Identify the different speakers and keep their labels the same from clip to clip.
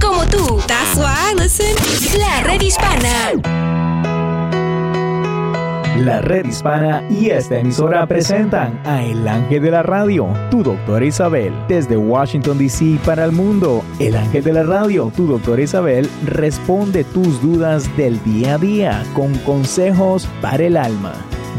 Speaker 1: como tú. That's. La red hispana.
Speaker 2: La red hispana y esta emisora presentan a El Ángel de la Radio, tu doctora Isabel. Desde Washington, D.C. para el mundo, El Ángel de la Radio, tu doctora Isabel, responde tus dudas del día a día con consejos para el alma.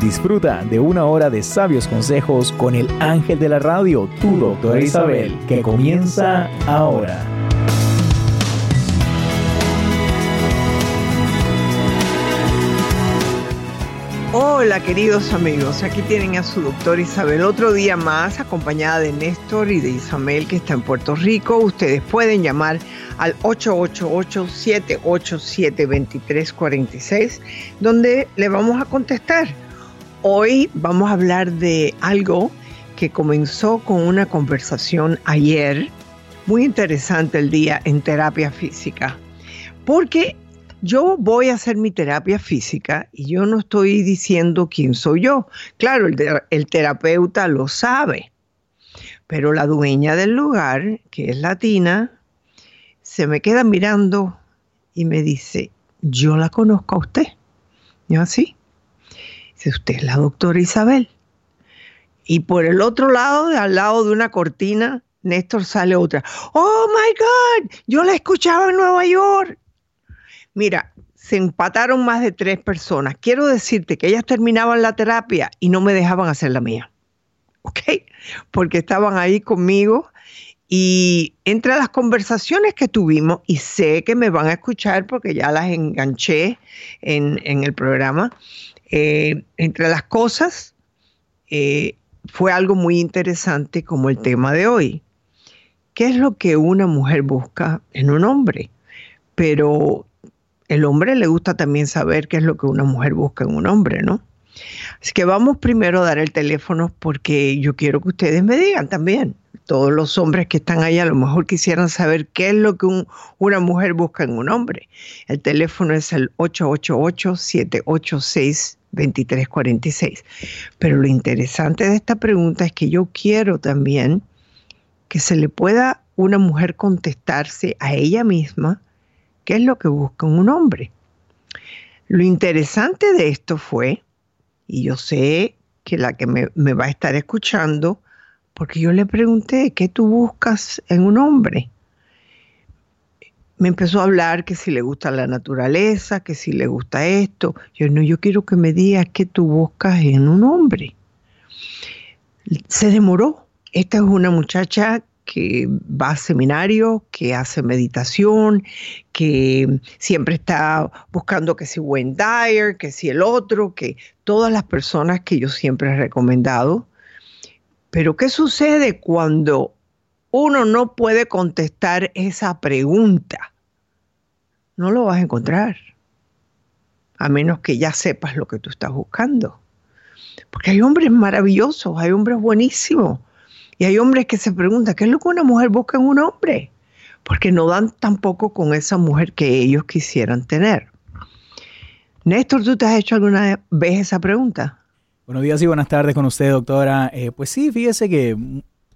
Speaker 2: Disfruta de una hora de sabios consejos con el ángel de la radio, tu doctora Isabel, que comienza ahora.
Speaker 3: Hola queridos amigos, aquí tienen a su doctor Isabel otro día más acompañada de Néstor y de Isabel que está en Puerto Rico. Ustedes pueden llamar al 888-787-2346 donde le vamos a contestar Hoy vamos a hablar de algo que comenzó con una conversación ayer, muy interesante el día en terapia física, porque yo voy a hacer mi terapia física y yo no estoy diciendo quién soy yo. Claro, el, terapeuta lo sabe, pero la dueña del lugar, que es latina, se me queda mirando y me dice, yo la conozco a usted. Yo así, Usted es la doctora Isabel. Y por el otro lado, al lado de una cortina, Néstor sale otra. Oh my God, yo la escuchaba en Nueva York. Mira, se empataron más de tres personas. Quiero decirte que ellas terminaban la terapia y no me dejaban hacer la mía. ¿Ok? Porque estaban ahí conmigo y entre las conversaciones que tuvimos, y sé que me van a escuchar porque ya las enganché en, en el programa, eh, entre las cosas, eh, fue algo muy interesante como el tema de hoy. ¿Qué es lo que una mujer busca en un hombre? Pero el hombre le gusta también saber qué es lo que una mujer busca en un hombre, ¿no? Así que vamos primero a dar el teléfono porque yo quiero que ustedes me digan también. Todos los hombres que están ahí a lo mejor quisieran saber qué es lo que una mujer busca en un hombre. El teléfono es el 888-786-2346. Pero lo interesante de esta pregunta es que yo quiero también que se le pueda una mujer contestarse a ella misma qué es lo que busca en un hombre. Lo interesante de esto fue y yo sé que la que me, va a estar escuchando, porque yo le pregunté, ¿qué tú buscas en un hombre? Me empezó a hablar que si le gusta la naturaleza, que si le gusta esto. Yo no, yo quiero que me digas qué tú buscas en un hombre. Se demoró. Esta es una muchacha que va a seminario, que hace meditación, que siempre está buscando que si Wayne que si el otro, que todas las personas que yo siempre he recomendado. Pero ¿qué sucede cuando uno no puede contestar esa pregunta? No lo vas a encontrar, a menos que ya sepas lo que tú estás buscando. Porque hay hombres maravillosos, hay hombres buenísimos, y hay hombres que se preguntan, ¿qué es lo que una mujer busca en un hombre? Porque no dan tampoco con esa mujer que ellos quisieran tener. Néstor, ¿tú te has hecho alguna vez esa pregunta?
Speaker 2: Buenos días y buenas tardes con usted, doctora. Eh, pues sí, fíjese que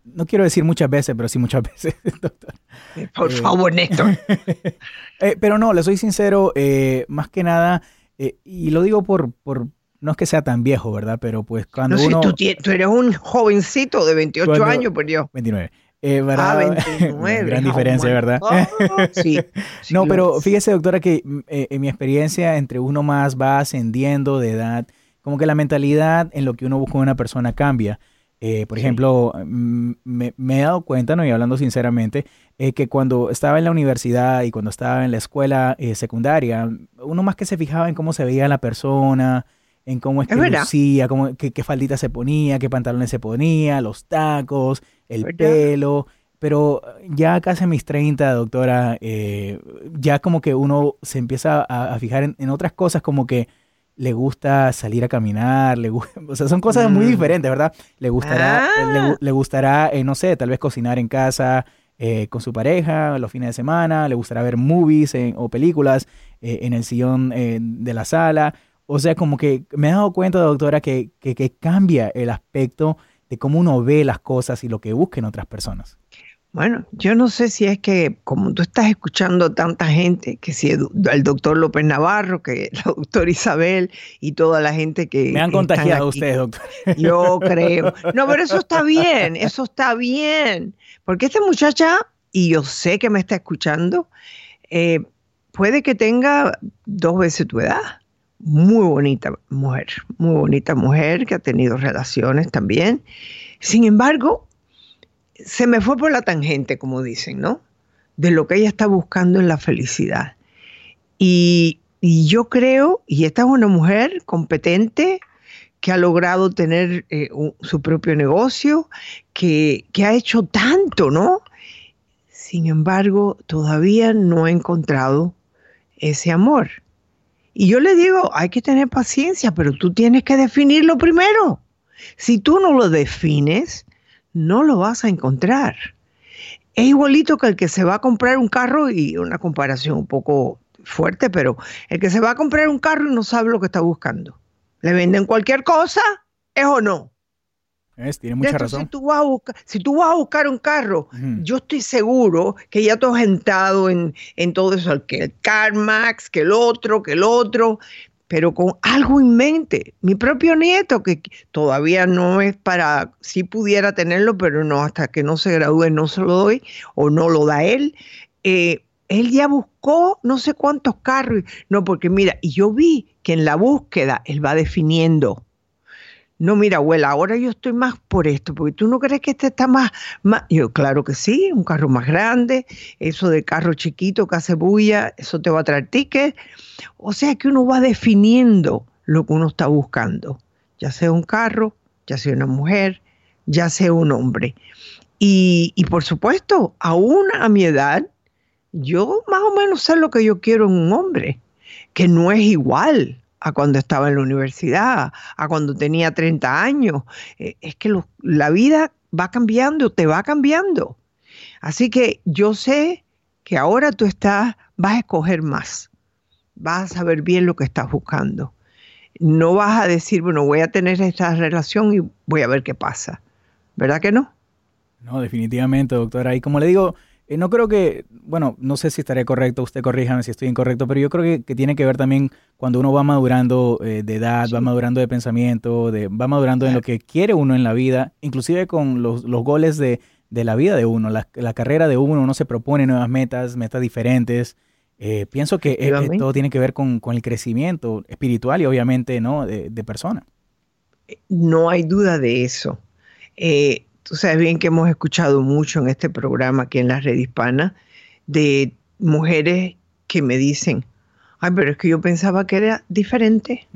Speaker 2: no quiero decir muchas veces, pero sí muchas veces, doctora.
Speaker 3: Eh, por favor, Néstor.
Speaker 2: Eh, pero no, le soy sincero, más que nada, y lo digo por, por, no es que sea tan viejo, ¿verdad? Pero pues cuando
Speaker 3: no,
Speaker 2: uno...
Speaker 3: Si tú, eres un jovencito de 28 años, por Dios.
Speaker 2: 29. Eh, ¿verdad? Ah, 29. Gran diferencia, ¿verdad? sí, no, pero fíjese, doctora, que eh, en mi experiencia, entre uno más va ascendiendo de edad, como que la mentalidad en lo que uno busca en una persona cambia. Eh, por ejemplo, mm, me, he dado cuenta, ¿no? y hablando sinceramente, eh, que cuando estaba en la universidad y cuando estaba en la escuela eh, secundaria, uno más que se fijaba en cómo se veía la persona, en cómo es que lucía, cómo, qué, faldita se ponía, qué pantalones se ponía, los tacos, el pelo. pero ya casi a mis 30, doctora, ya como que uno se empieza a, fijar en, otras cosas como que le gusta salir a caminar, le o sea, son cosas muy mm. diferentes, ¿verdad? Le gustará, ah. le, gustará, no sé, tal vez cocinar en casa, eh, con su pareja los fines de semana, le gustará ver movies o películas eh, en el sillón eh, de la sala. O sea, como que me he dado cuenta, doctora, que, que, cambia el aspecto de cómo uno ve las cosas y lo que busca en otras personas.
Speaker 3: Bueno, yo no sé si es que como tú estás escuchando tanta gente, que si el, doctor López Navarro, que la doctora Isabel y toda la gente que...
Speaker 2: Me han contagiado ustedes, doctor.
Speaker 3: Yo creo. No, pero eso está bien, eso está bien. Porque esta muchacha, y yo sé que me está escuchando, eh, puede que tenga dos veces tu edad. Muy bonita mujer, muy bonita mujer que ha tenido relaciones también. Sin embargo, se me fue por la tangente, como dicen, ¿no? De lo que ella está buscando en la felicidad. Y, yo creo, y esta es una mujer competente, que ha logrado tener eh, su propio negocio, que, que ha hecho tanto, ¿no? Sin embargo, todavía no ha encontrado ese amor. Y yo le digo, hay que tener paciencia, pero tú tienes que definirlo primero. Si tú no lo defines, no lo vas a encontrar. Es igualito que el que se va a comprar un carro, y una comparación un poco fuerte, pero el que se va a comprar un carro y no sabe lo que está buscando. Le venden cualquier cosa, ¿es o no?
Speaker 2: tiene mucha razón.
Speaker 3: Si tú, vas a buscar, si tú vas a buscar un carro, yo estoy seguro que ya tú has entrado en, en todo eso, que el CarMax, que el otro, que el otro, pero con algo en mente. Mi propio nieto, que todavía no es para, si pudiera tenerlo, pero no, hasta que no se gradúe no se lo doy o no lo da él. Eh, él ya buscó no sé cuántos carros. No, porque mira, y yo vi que en la búsqueda él va definiendo no, mira, abuela, ahora yo estoy más por esto, porque tú no crees que este está más, más. Yo, claro que sí, un carro más grande, eso de carro chiquito que hace bulla, eso te va a traer ticket. O sea que uno va definiendo lo que uno está buscando, ya sea un carro, ya sea una mujer, ya sea un hombre. Y, y por supuesto, aún a mi edad, yo más o menos sé lo que yo quiero en un hombre, que no es igual a cuando estaba en la universidad, a cuando tenía 30 años. Eh, es que la vida va cambiando, te va cambiando. Así que yo sé que ahora tú estás, vas a escoger más, vas a saber bien lo que estás buscando. No vas a decir, bueno, voy a tener esta relación y voy a ver qué pasa. ¿Verdad que no?
Speaker 2: No, definitivamente, doctora. Y como le digo, eh, no creo que, bueno, no sé si estaré correcto, usted corríjame si estoy incorrecto, pero yo creo que, tiene que ver también cuando uno va madurando eh, de edad, va madurando de pensamiento, de, va madurando en lo que quiere uno en la vida, inclusive con los, los goles de, la vida de uno, la, carrera de uno, uno se propone nuevas metas, metas diferentes. Eh, pienso que todo tiene que ver con, el crecimiento espiritual y obviamente, ¿no? De, de persona.
Speaker 3: No hay duda de eso. Tú sabes bien que hemos escuchado mucho en este programa aquí en la red hispana de mujeres que me dicen, ay, pero es que yo pensaba que era diferente.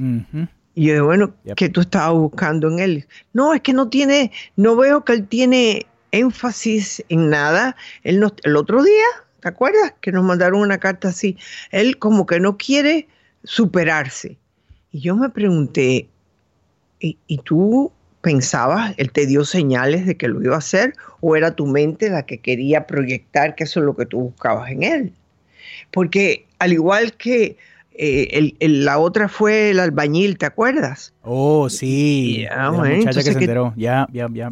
Speaker 3: Y yo digo, bueno, ¿qué tú estabas buscando en él? No, es que no tiene, no veo que él tiene énfasis en nada. Él el otro día, ¿te acuerdas? Que nos mandaron una carta así. Él como que no quiere superarse. Y yo me pregunté, ¿y, y tú pensabas, él te dio señales de que lo iba a hacer o era tu mente la que quería proyectar que eso es lo que tú buscabas en él. Porque al igual que eh, la otra fue el albañil, ¿te acuerdas?
Speaker 2: Oh, sí. la muchacha que se enteró. Ya, ya, ya.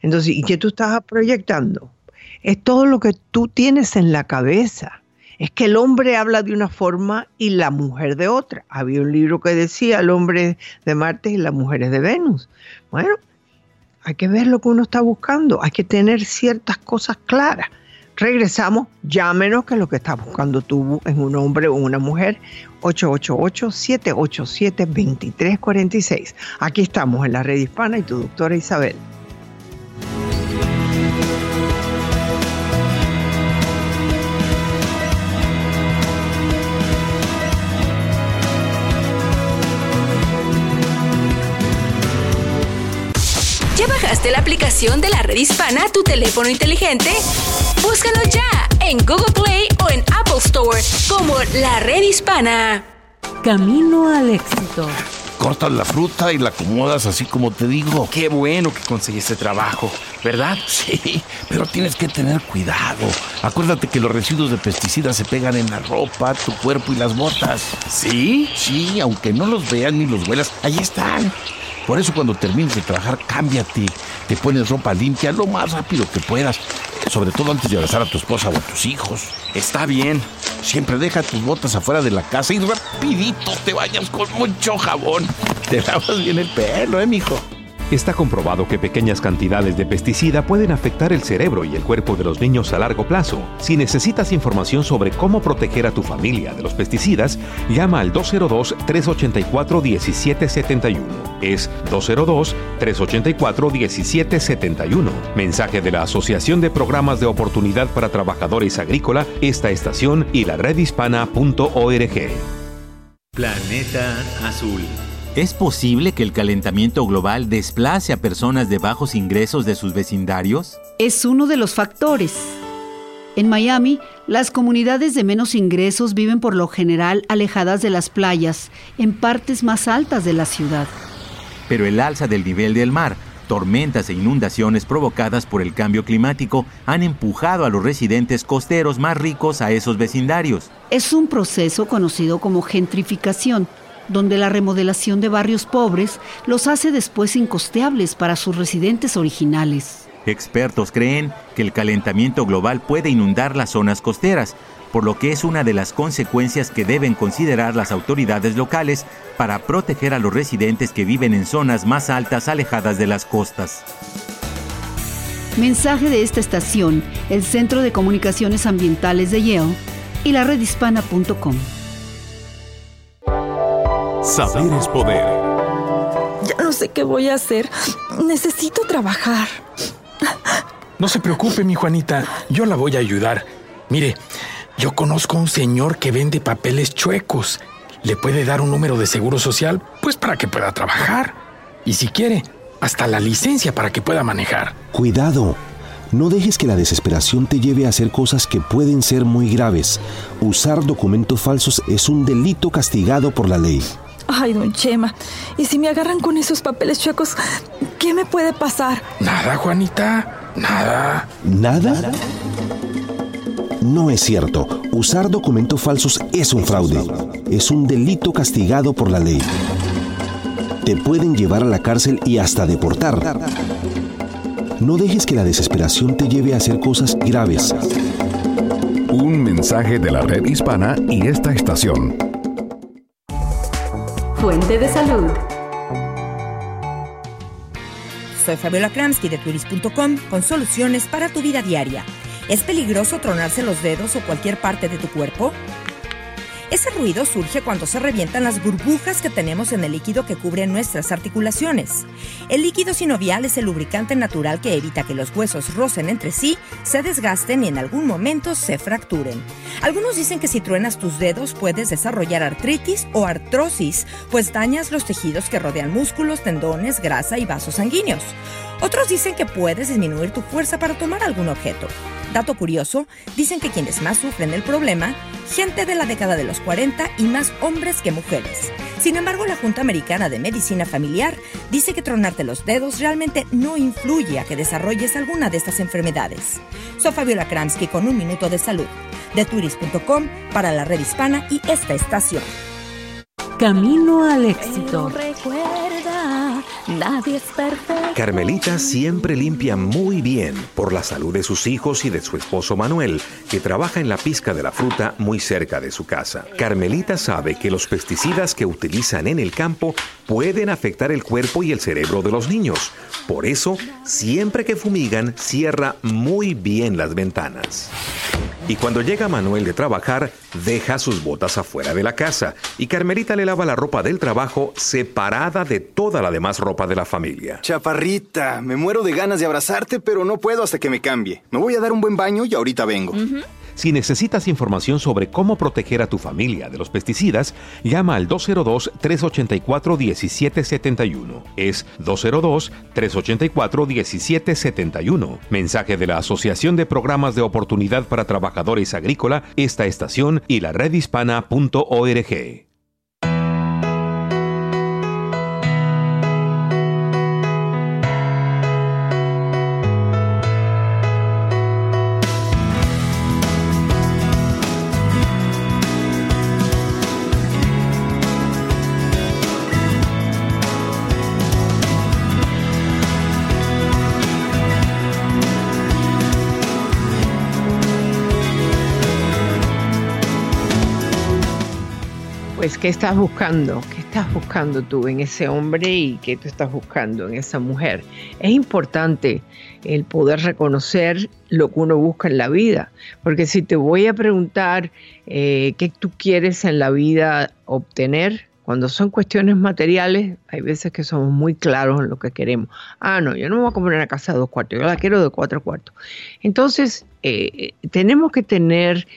Speaker 3: entonces, ¿y qué tú estabas proyectando? Es todo lo que tú tienes en la cabeza es que el hombre habla de una forma y la mujer de otra. Había un libro que decía el hombre de Marte y las mujeres de Venus. Bueno, hay que ver lo que uno está buscando, hay que tener ciertas cosas claras. Regresamos, llámenos que lo que estás buscando tú en un hombre o una mujer, 888-787-2346. Aquí estamos en la red hispana y tu doctora Isabel.
Speaker 1: Descargaste la aplicación de la red hispana a tu teléfono inteligente? Búscanos ya en Google Play o en Apple Store como la red hispana.
Speaker 4: Camino al éxito.
Speaker 5: Cortas la fruta y la acomodas así como te digo.
Speaker 6: Qué bueno que conseguiste trabajo, ¿verdad?
Speaker 5: Sí, pero tienes que tener cuidado. Acuérdate que los residuos de pesticidas se pegan en la ropa, tu cuerpo y las botas.
Speaker 6: ¿Sí?
Speaker 5: Sí, aunque no los veas ni los huelas, ahí están. Por eso cuando termines de trabajar, cámbiate. Te pones ropa limpia lo más rápido que puedas. Sobre todo antes de abrazar a tu esposa o a tus hijos.
Speaker 6: Está bien.
Speaker 5: Siempre deja tus botas afuera de la casa y rapidito te vayas con mucho jabón. Te lavas bien el pelo, ¿eh, mijo?
Speaker 7: Está comprobado que pequeñas cantidades de pesticida pueden afectar el cerebro y el cuerpo de los niños a largo plazo. Si necesitas información sobre cómo proteger a tu familia de los pesticidas, llama al 202-384-1771. Es 202-384-1771. Mensaje de la Asociación de Programas de Oportunidad para Trabajadores Agrícola, esta estación y la redhispana.org.
Speaker 8: Planeta Azul.
Speaker 9: ¿Es posible que el calentamiento global desplace a personas de bajos ingresos de sus vecindarios?
Speaker 4: Es uno de los factores. En Miami, las comunidades de menos ingresos viven por lo general alejadas de las playas, en partes más altas de la ciudad.
Speaker 9: Pero el alza del nivel del mar, tormentas e inundaciones provocadas por el cambio climático han empujado a los residentes costeros más ricos a esos vecindarios.
Speaker 4: Es un proceso conocido como gentrificación donde la remodelación de barrios pobres los hace después incosteables para sus residentes originales.
Speaker 9: Expertos creen que el calentamiento global puede inundar las zonas costeras, por lo que es una de las consecuencias que deben considerar las autoridades locales para proteger a los residentes que viven en zonas más altas alejadas de las costas.
Speaker 4: Mensaje de esta estación, el Centro de Comunicaciones Ambientales de Yale y la redhispana.com.
Speaker 10: Saber es poder.
Speaker 11: Ya no sé qué voy a hacer. Necesito trabajar.
Speaker 12: No se preocupe, mi Juanita. Yo la voy a ayudar. Mire, yo conozco a un señor que vende papeles chuecos. Le puede dar un número de seguro social, pues para que pueda trabajar. Y si quiere, hasta la licencia para que pueda manejar.
Speaker 13: Cuidado. No dejes que la desesperación te lleve a hacer cosas que pueden ser muy graves. Usar documentos falsos es un delito castigado por la ley.
Speaker 11: Ay, don Chema, ¿y si me agarran con esos papeles chuecos, qué me puede pasar?
Speaker 12: Nada, Juanita, nada.
Speaker 13: ¿Nada? No es cierto. Usar documentos falsos es un fraude. Es un delito castigado por la ley. Te pueden llevar a la cárcel y hasta deportar. No dejes que la desesperación te lleve a hacer cosas graves.
Speaker 10: Un mensaje de la red hispana y esta estación.
Speaker 1: Fuente de salud.
Speaker 14: Soy Fabiola Kramsky de turis.com con soluciones para tu vida diaria. ¿Es peligroso tronarse los dedos o cualquier parte de tu cuerpo? Ese ruido surge cuando se revientan las burbujas que tenemos en el líquido que cubre nuestras articulaciones. El líquido sinovial es el lubricante natural que evita que los huesos rocen entre sí, se desgasten y en algún momento se fracturen. Algunos dicen que si truenas tus dedos puedes desarrollar artritis o artrosis, pues dañas los tejidos que rodean músculos, tendones, grasa y vasos sanguíneos. Otros dicen que puedes disminuir tu fuerza para tomar algún objeto. Dato curioso, dicen que quienes más sufren del problema, gente de la década de los 40 y más hombres que mujeres. Sin embargo, la Junta Americana de Medicina Familiar dice que tronarte los dedos realmente no influye a que desarrolles alguna de estas enfermedades. Soy Fabiola Kramsky con un minuto de salud, de turis.com para la red hispana y esta estación.
Speaker 4: Camino al éxito.
Speaker 8: Nadie es perfecto.
Speaker 7: Carmelita siempre limpia muy bien por la salud de sus hijos y de su esposo Manuel, que trabaja en la pizca de la fruta muy cerca de su casa. Carmelita sabe que los pesticidas que utilizan en el campo pueden afectar el cuerpo y el cerebro de los niños. Por eso, siempre que fumigan, cierra muy bien las ventanas. Y cuando llega Manuel de trabajar, deja sus botas afuera de la casa y Carmelita le lava la ropa del trabajo separada de toda la demás ropa de la familia.
Speaker 15: Chaparrita, me muero de ganas de abrazarte, pero no puedo hasta que me cambie. Me voy a dar un buen baño y ahorita vengo.
Speaker 7: Si necesitas información sobre cómo proteger a tu familia de los pesticidas, llama al 202-384-1771. Es 202-384-1771. Mensaje de la Asociación de Programas de Oportunidad para Trabajadores Agrícola, esta estación y la redhispana.org.
Speaker 3: Pues, ¿qué estás buscando? ¿Qué estás buscando tú en ese hombre y qué tú estás buscando en esa mujer? Es importante el poder reconocer lo que uno busca en la vida, porque si te voy a preguntar eh, qué tú quieres en la vida obtener, cuando son cuestiones materiales, hay veces que somos muy claros en lo que queremos. Ah, no, yo no me voy a comprar una casa de dos cuartos, yo la quiero de cuatro cuartos. Entonces, eh, tenemos que tener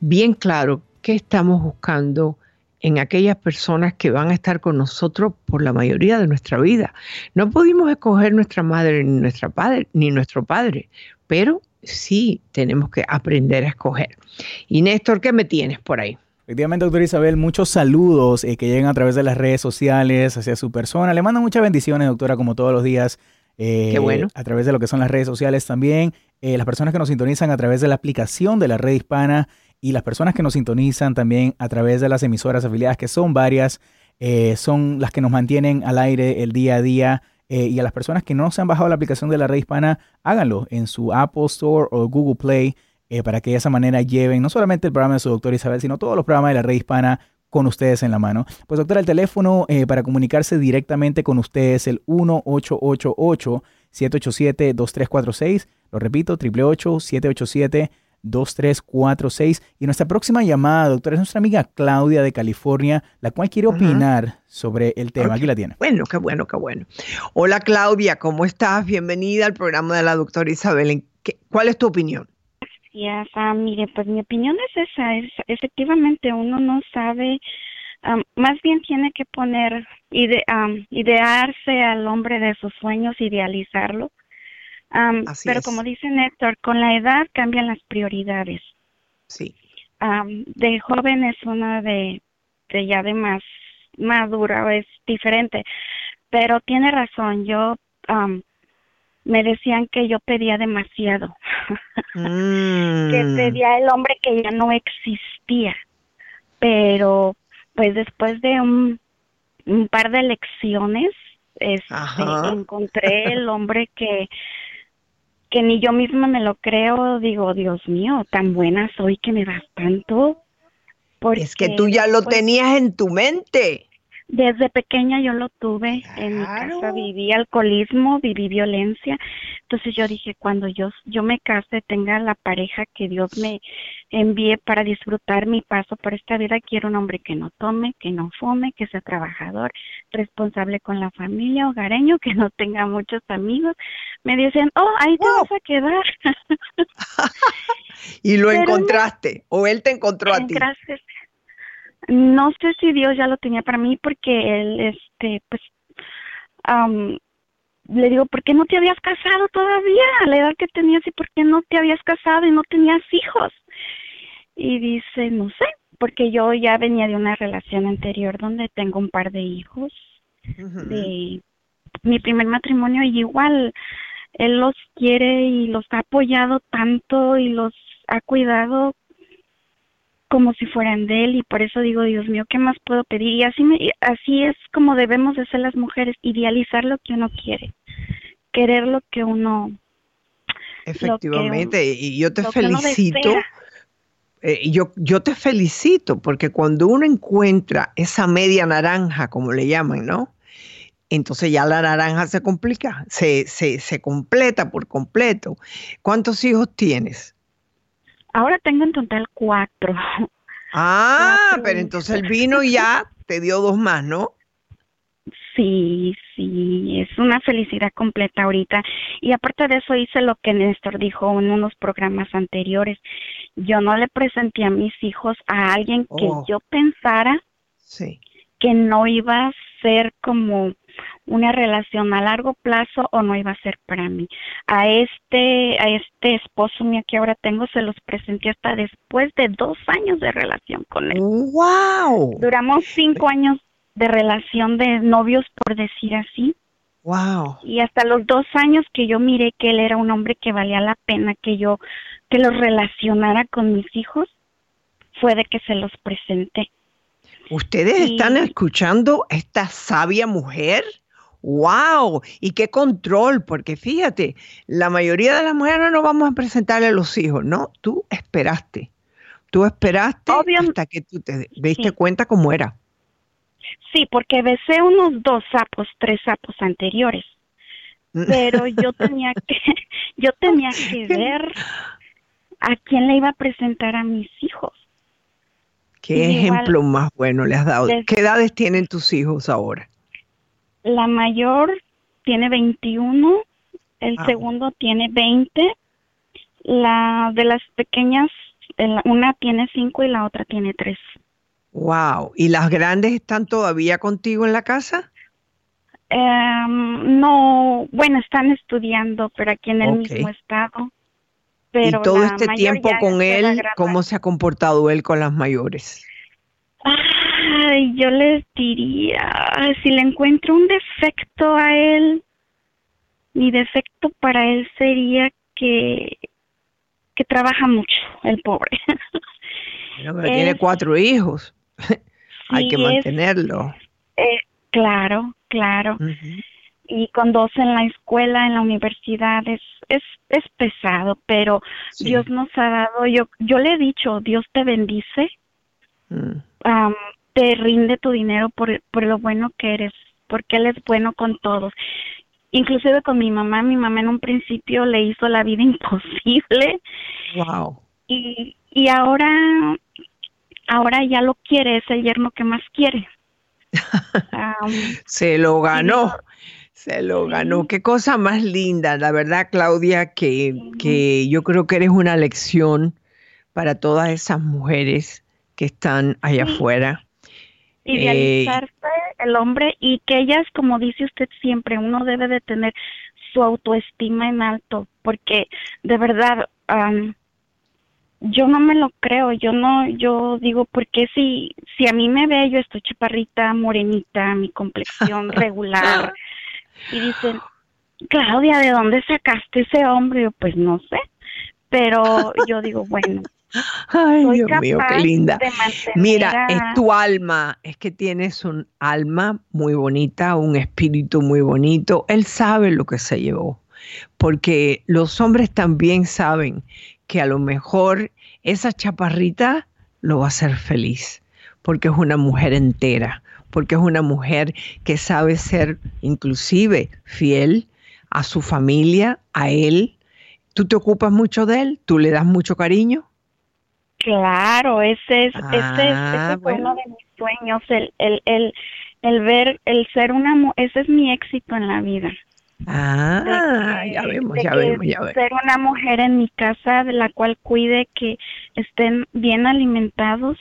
Speaker 3: bien claro qué estamos buscando en aquellas personas que van a estar con nosotros por la mayoría de nuestra vida. No pudimos escoger nuestra madre ni nuestra padre ni nuestro padre, pero sí tenemos que aprender a escoger. Y Néstor, ¿qué me tienes por ahí?
Speaker 2: Efectivamente, doctora Isabel, muchos saludos eh, que llegan a través de las redes sociales hacia su persona. Le mando muchas bendiciones, doctora, como todos los días.
Speaker 3: Eh, Qué bueno.
Speaker 2: A través de lo que son las redes sociales también. Eh, las personas que nos sintonizan a través de la aplicación de la red hispana y las personas que nos sintonizan también a través de las emisoras afiliadas, que son varias, eh, son las que nos mantienen al aire el día a día. Eh, y a las personas que no se han bajado la aplicación de la red hispana, háganlo en su Apple Store o Google Play eh, para que de esa manera lleven no solamente el programa de su doctor Isabel, sino todos los programas de la red hispana con ustedes en la mano. Pues doctora, el teléfono para comunicarse directamente con ustedes es el 1888 787 2346 Lo repito, 888 787 2346. Y nuestra próxima llamada, doctora, es nuestra amiga Claudia de California, la cual quiere opinar sobre el tema. Aquí la tiene.
Speaker 3: Bueno, qué bueno, qué bueno. Hola Claudia, ¿cómo estás? Bienvenida al programa de la doctora Isabel. ¿Cuál es tu opinión?
Speaker 15: Gracias. Ah, mire, pues mi opinión es esa. Es, efectivamente, uno no sabe, más bien tiene que poner, ide, idearse al hombre de sus sueños, idealizarlo pero como dice Néstor, con la edad cambian las prioridades.
Speaker 3: Sí.
Speaker 15: de joven es una de, de ya de más madura, es diferente. Pero tiene razón, yo me decían que yo pedía demasiado, que mm. pedía el hombre que ya no existía. Pero pues después de un, un par de lecciones, este, encontré el hombre que que ni yo misma me lo creo, digo, Dios mío, tan buena soy que me das tanto.
Speaker 3: Porque, es que tú ya lo pues, tenías en tu mente.
Speaker 15: Desde pequeña yo lo tuve, en mi casa viví alcoholismo, viví violencia, entonces yo dije, cuando yo, yo me case, tenga la pareja que Dios me envíe para disfrutar mi paso por esta vida, quiero un hombre que no tome, que no fume, que sea trabajador, responsable con la familia, hogareño, que no tenga muchos amigos. Me dicen, oh, ahí te vas a quedar.
Speaker 3: y lo encontraste, o él te encontró a ti.
Speaker 15: Gracias no sé si Dios ya lo tenía para mí porque él, este, pues, le digo, ¿por qué no te habías casado todavía a la edad que tenías y por qué no te habías casado y no tenías hijos? Y dice, no sé, porque yo ya venía de una relación anterior donde tengo un par de hijos de mi primer matrimonio y igual él los quiere y los ha apoyado tanto y los ha cuidado como si fueran de él y por eso digo, Dios mío, ¿qué más puedo pedir? Y así, me, así es como debemos de ser las mujeres, idealizar lo que uno quiere, querer lo que uno...
Speaker 3: Efectivamente, y yo te felicito. Eh, yo, yo te felicito porque cuando uno encuentra esa media naranja, como le llaman, ¿no? Entonces ya la naranja se complica, se, se, se completa por completo. ¿Cuántos hijos tienes?
Speaker 15: Ahora tengo en total cuatro.
Speaker 3: Ah, pero entonces el vino ya te dio dos más, ¿no?
Speaker 15: Sí, sí, es una felicidad completa ahorita. Y aparte de eso hice lo que Néstor dijo en unos programas anteriores. Yo no le presenté a mis hijos a alguien que
Speaker 3: Oh.
Speaker 15: yo pensara
Speaker 3: Sí.
Speaker 15: que no iba a ser como una relación a largo plazo o no iba a ser para mí. A este, a este esposo mío que ahora tengo se los presenté hasta después de dos años de relación con él.
Speaker 3: ¡Wow!
Speaker 15: Duramos cinco años de relación de novios, por decir así.
Speaker 3: ¡Wow!
Speaker 15: Y hasta los dos años que yo miré que él era un hombre que valía la pena que yo, que los relacionara con mis hijos, fue de que se los presenté.
Speaker 3: ¿Ustedes
Speaker 15: Sí.
Speaker 3: están escuchando a esta sabia mujer? ¡Wow! Y qué control, porque fíjate, la mayoría de las mujeres no vamos a presentarle a los hijos, ¿no? Tú esperaste. Tú esperaste hasta que tú te diste
Speaker 15: Sí.
Speaker 3: cuenta cómo era.
Speaker 15: Sí, porque besé unos dos sapos, tres sapos anteriores. Pero yo tenía que, yo tenía que ver a quién le iba a presentar a mis hijos.
Speaker 3: ¿Qué
Speaker 15: igual-
Speaker 3: ejemplo más bueno le has dado? ¿Qué edades tienen tus hijos ahora?
Speaker 15: La mayor tiene 21, el
Speaker 3: Ah.
Speaker 15: segundo tiene 20, la de las pequeñas, una tiene 5 y la otra tiene 3.
Speaker 3: ¡Wow! ¿Y las grandes están todavía contigo en la casa?
Speaker 15: Em, no, bueno, están estudiando, pero aquí en el mismo estado. Pero
Speaker 3: y todo este tiempo con él. ¿cómo se ha comportado él con las mayores?
Speaker 15: Ay, yo les diría, si le encuentro un defecto a él, mi defecto para él sería que, que trabaja mucho, el pobre.
Speaker 3: Bueno, pero tiene cuatro hijos. Hay que
Speaker 15: es-
Speaker 3: mantenerlo.
Speaker 15: Eh, claro, claro. Y con dos en la escuela, en la universidad, es, es, es pesado, pero
Speaker 3: Sí.
Speaker 15: Dios nos ha dado, yo, yo le he dicho, Dios te bendice,
Speaker 3: Mm.
Speaker 15: te rinde tu dinero por, por lo bueno que eres, porque Él es bueno con todos. Inclusive con mi mamá, mi mamá en un principio le hizo la vida imposible
Speaker 3: Wow.
Speaker 15: y, y ahora, ahora ya lo quiere, es el yerno que más quiere.
Speaker 3: Se lo ganó. Se lo ganó. Qué cosa más linda. La verdad, Claudia, que, que yo creo que eres una lección para todas esas mujeres que están allá afuera. Eh,
Speaker 15: idealizarse el hombre y que ellas, como dice usted siempre, uno debe de tener su autoestima en alto, porque de verdad, yo no me lo creo, yo no, yo digo, porque si, si a mí me ve, yo estoy chaparrita, morenita, mi complexión regular, y dicen, Claudia, ¿de dónde sacaste ese hombre? Yo, pues no sé, pero yo digo, bueno,
Speaker 3: Ay,
Speaker 15: soy
Speaker 3: Dios mío, qué linda.
Speaker 15: de mantener
Speaker 3: Mira, es tu alma, es que tienes un alma muy bonita, un espíritu muy bonito. Él sabe lo que se llevó, porque los hombres también saben que a lo mejor esa chaparrita lo va a hacer feliz, porque es una mujer entera, porque es una mujer que sabe ser inclusive fiel a su familia, a él. ¿Tú te ocupas mucho de él? ¿Tú le das mucho cariño?
Speaker 15: Claro, ese es, ese es,
Speaker 3: Ah,
Speaker 15: ese fue uno de mis sueños, el, el, el, el ver, el ser una, ese es mi éxito en la vida.
Speaker 3: Ah, ya vemos, ya vemos, ya vemos.
Speaker 15: Ser una mujer en mi casa de la cual cuide que estén bien alimentados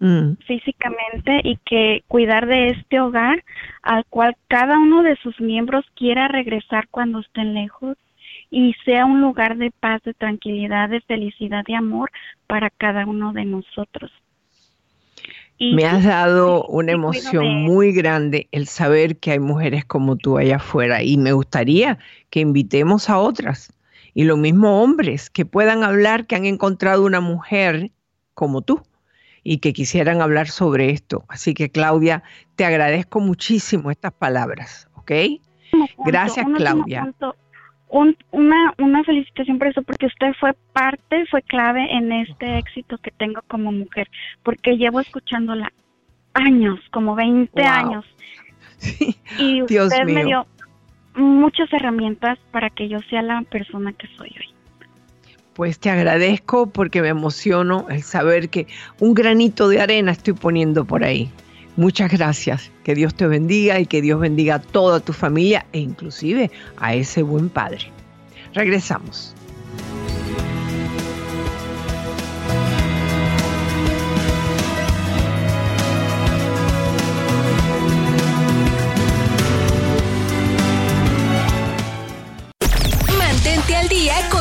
Speaker 3: Mm,
Speaker 15: físicamente y que cuidar de este hogar al cual cada uno de sus miembros quiera regresar cuando estén lejos y sea un lugar de paz, de tranquilidad, de felicidad y amor para cada uno de nosotros. Y
Speaker 3: Me has dado una emoción
Speaker 15: de-
Speaker 3: muy grande el saber que hay mujeres como tú allá afuera y me gustaría que invitemos a otras. Y lo mismo hombres que puedan hablar que han encontrado una mujer como tú y que quisieran hablar sobre esto. Así que Claudia, te agradezco muchísimo estas palabras, ¿ok?
Speaker 15: punto,
Speaker 3: Gracias,
Speaker 15: un
Speaker 3: Claudia.
Speaker 15: punto. Un- una, una felicitación por eso, porque usted fue parte, fue clave en este éxito que tengo como mujer, porque llevo escuchándola años, como 20
Speaker 3: Wow.
Speaker 15: años. Y usted
Speaker 3: Dios
Speaker 15: me
Speaker 3: mío.
Speaker 15: dio muchas herramientas para que yo sea la persona que soy hoy.
Speaker 3: Pues te agradezco porque me emociono el saber que un granito de arena estoy poniendo por ahí. Muchas gracias. Que Dios te bendiga y que Dios bendiga a toda tu familia e inclusive a ese buen padre. Regresamos.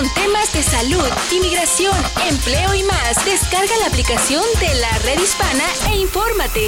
Speaker 1: Con temas de salud, inmigración, empleo y más. Descarga la aplicación de la red hispana e infórmate.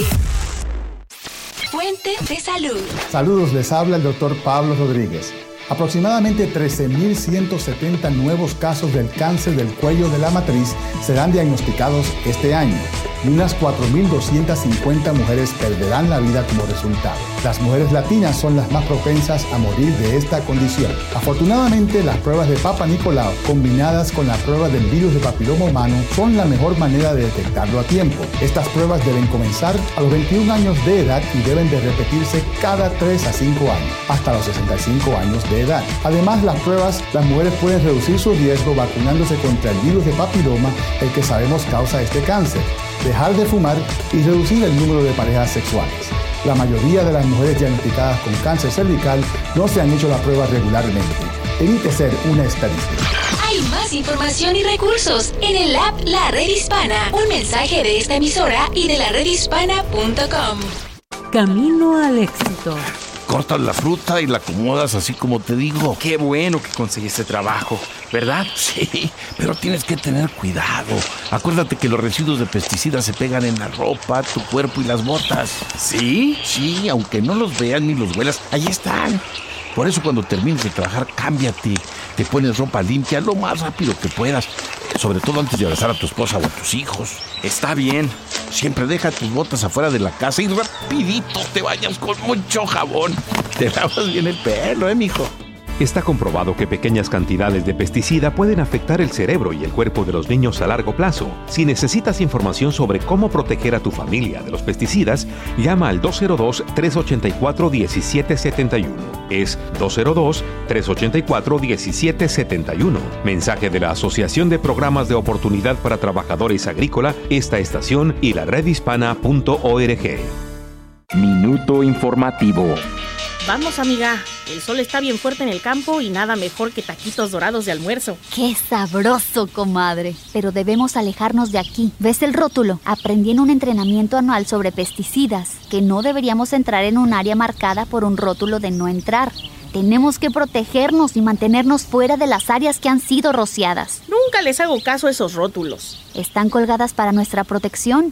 Speaker 1: Fuente de salud.
Speaker 16: Saludos, les habla el doctor Pablo Rodríguez. Aproximadamente 13.170 nuevos casos del cáncer del cuello de la matriz serán diagnosticados este año y unas 4.250 mujeres perderán la vida como resultado. Las mujeres latinas son las más propensas a morir de esta condición. Afortunadamente, las pruebas de Papa Nicolau combinadas con la prueba del virus de papiloma humano son la mejor manera de detectarlo a tiempo. Estas pruebas deben comenzar a los 21 años de edad y deben de repetirse cada 3 a 5 años, hasta los 65 años de edad. Además, las pruebas, las mujeres pueden reducir su riesgo vacunándose contra el virus de papiloma, el que sabemos causa este cáncer dejar de fumar y reducir el número de parejas sexuales. La mayoría de las mujeres diagnosticadas con cáncer cervical no se han hecho la prueba regularmente. Evite ser una estadística.
Speaker 1: Hay más información y recursos en el app La Red Hispana. Un mensaje de esta emisora y de la redhispana.com.
Speaker 4: Camino al éxito
Speaker 5: cortas la fruta y la acomodas así como te digo.
Speaker 6: Qué bueno que conseguiste trabajo, ¿verdad?
Speaker 5: Sí, pero tienes que tener cuidado. Acuérdate que los residuos de pesticidas se pegan en la ropa, tu cuerpo y las botas.
Speaker 6: ¿Sí?
Speaker 5: Sí, aunque no los vean ni los huelas, ahí están. Por eso cuando termines de trabajar, cámbiate. Te pones ropa limpia lo más rápido que puedas. Sobre todo antes de abrazar a tu esposa o a tus hijos.
Speaker 6: Está bien.
Speaker 5: Siempre deja tus botas afuera de la casa y rapidito te bañas con mucho jabón. Te lavas bien el pelo, ¿eh, mijo?
Speaker 7: Está comprobado que pequeñas cantidades de pesticida pueden afectar el cerebro y el cuerpo de los niños a largo plazo. Si necesitas información sobre cómo proteger a tu familia de los pesticidas, llama al 202-384-1771. Es 202-384-1771. Mensaje de la Asociación de Programas de Oportunidad para Trabajadores Agrícola, esta estación y la redhispana.org.
Speaker 8: Minuto informativo.
Speaker 17: Vamos, amiga. El sol está bien fuerte en el campo y nada mejor que taquitos dorados de almuerzo.
Speaker 18: ¡Qué sabroso, comadre! Pero debemos alejarnos de aquí. ¿Ves el rótulo? Aprendí en un entrenamiento anual sobre pesticidas que no deberíamos entrar en un área marcada por un rótulo de no entrar. Tenemos que protegernos y mantenernos fuera de las áreas que han sido rociadas.
Speaker 17: Nunca les hago caso a esos rótulos.
Speaker 18: Están colgadas para nuestra protección.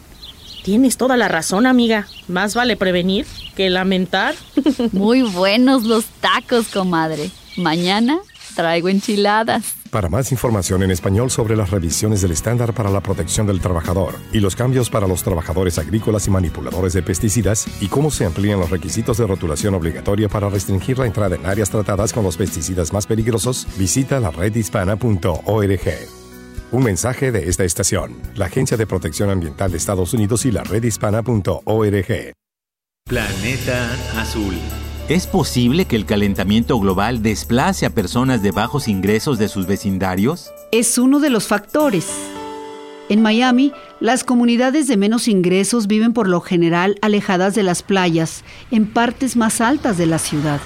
Speaker 17: Tienes toda la razón, amiga. Más vale prevenir que lamentar.
Speaker 18: Muy buenos los tacos, comadre. Mañana traigo enchiladas.
Speaker 19: Para más información en español sobre las revisiones del estándar para la protección del trabajador y los cambios para los trabajadores agrícolas y manipuladores de pesticidas y cómo se amplían los requisitos de rotulación obligatoria para restringir la entrada en áreas tratadas con los pesticidas más peligrosos, visita la redhispana.org. Un mensaje de esta estación, la Agencia de Protección Ambiental de Estados Unidos y la redhispana.org.
Speaker 8: Planeta Azul.
Speaker 9: ¿Es posible que el calentamiento global desplace a personas de bajos ingresos de sus vecindarios?
Speaker 4: Es uno de los factores. En Miami, las comunidades de menos ingresos viven por lo general alejadas de las playas, en partes más altas de la ciudad.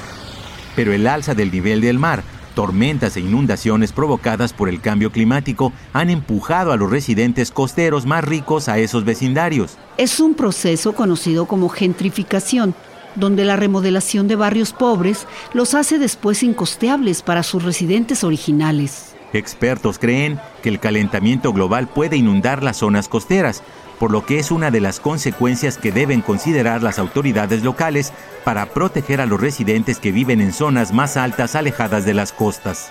Speaker 9: Pero el alza del nivel del mar tormentas e inundaciones provocadas por el cambio climático han empujado a los residentes costeros más ricos a esos vecindarios.
Speaker 4: Es un proceso conocido como gentrificación, donde la remodelación de barrios pobres los hace después incosteables para sus residentes originales.
Speaker 9: Expertos creen que el calentamiento global puede inundar las zonas costeras, por lo que es una de las consecuencias que deben considerar las autoridades locales para proteger a los residentes que viven en zonas más altas alejadas de las costas.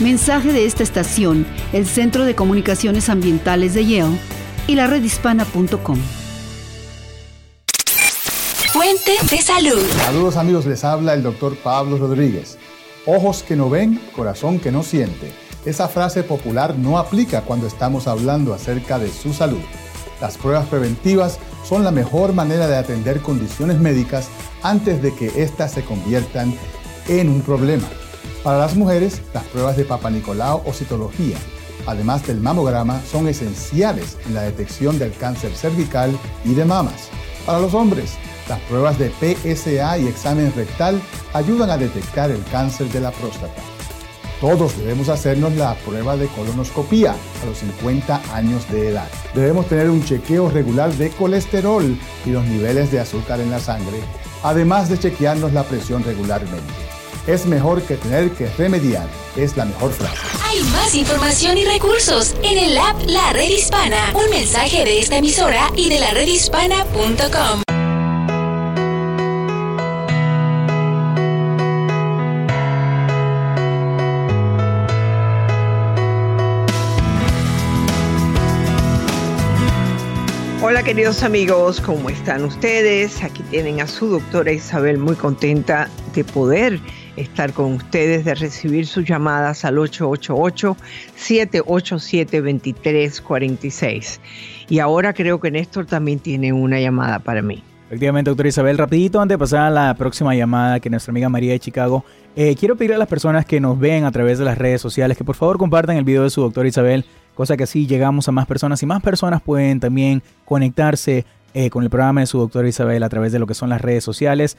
Speaker 4: Mensaje de esta estación, el Centro de Comunicaciones Ambientales de Yale y la redhispana.com.
Speaker 1: Fuente de salud.
Speaker 16: Saludos amigos, les habla el doctor Pablo Rodríguez. Ojos que no ven, corazón que no siente esa frase popular no aplica cuando estamos hablando acerca de su salud. Las pruebas preventivas son la mejor manera de atender condiciones médicas antes de que éstas se conviertan en un problema. Para las mujeres, las pruebas de Papa Nicolau o citología además del mamograma, son esenciales en la detección del cáncer cervical y de mamas. Para los hombres, las pruebas de PSA y examen rectal ayudan a detectar el cáncer de la próstata. Todos debemos hacernos la prueba de colonoscopía a los 50 años de edad. Debemos tener un chequeo regular de colesterol y los niveles de azúcar en la sangre, además de chequearnos la presión regularmente. Es mejor que tener que remediar, es la mejor frase.
Speaker 1: Hay más información y recursos en el app La Red Hispana. Un mensaje de esta emisora y de la redhispana.com.
Speaker 3: queridos amigos, ¿cómo están ustedes? Aquí tienen a su doctora Isabel muy contenta de poder estar con ustedes, de recibir sus llamadas al 888-787-2346. Y ahora creo que Néstor también tiene una llamada para mí.
Speaker 2: Efectivamente, doctora Isabel, rapidito antes de pasar a la próxima llamada que nuestra amiga María de Chicago, eh, quiero pedir a las personas que nos ven a través de las redes sociales que por favor compartan el video de su doctora Isabel, cosa que así llegamos a más personas y más personas pueden también conectarse eh, con el programa de su doctora Isabel a través de lo que son las redes sociales.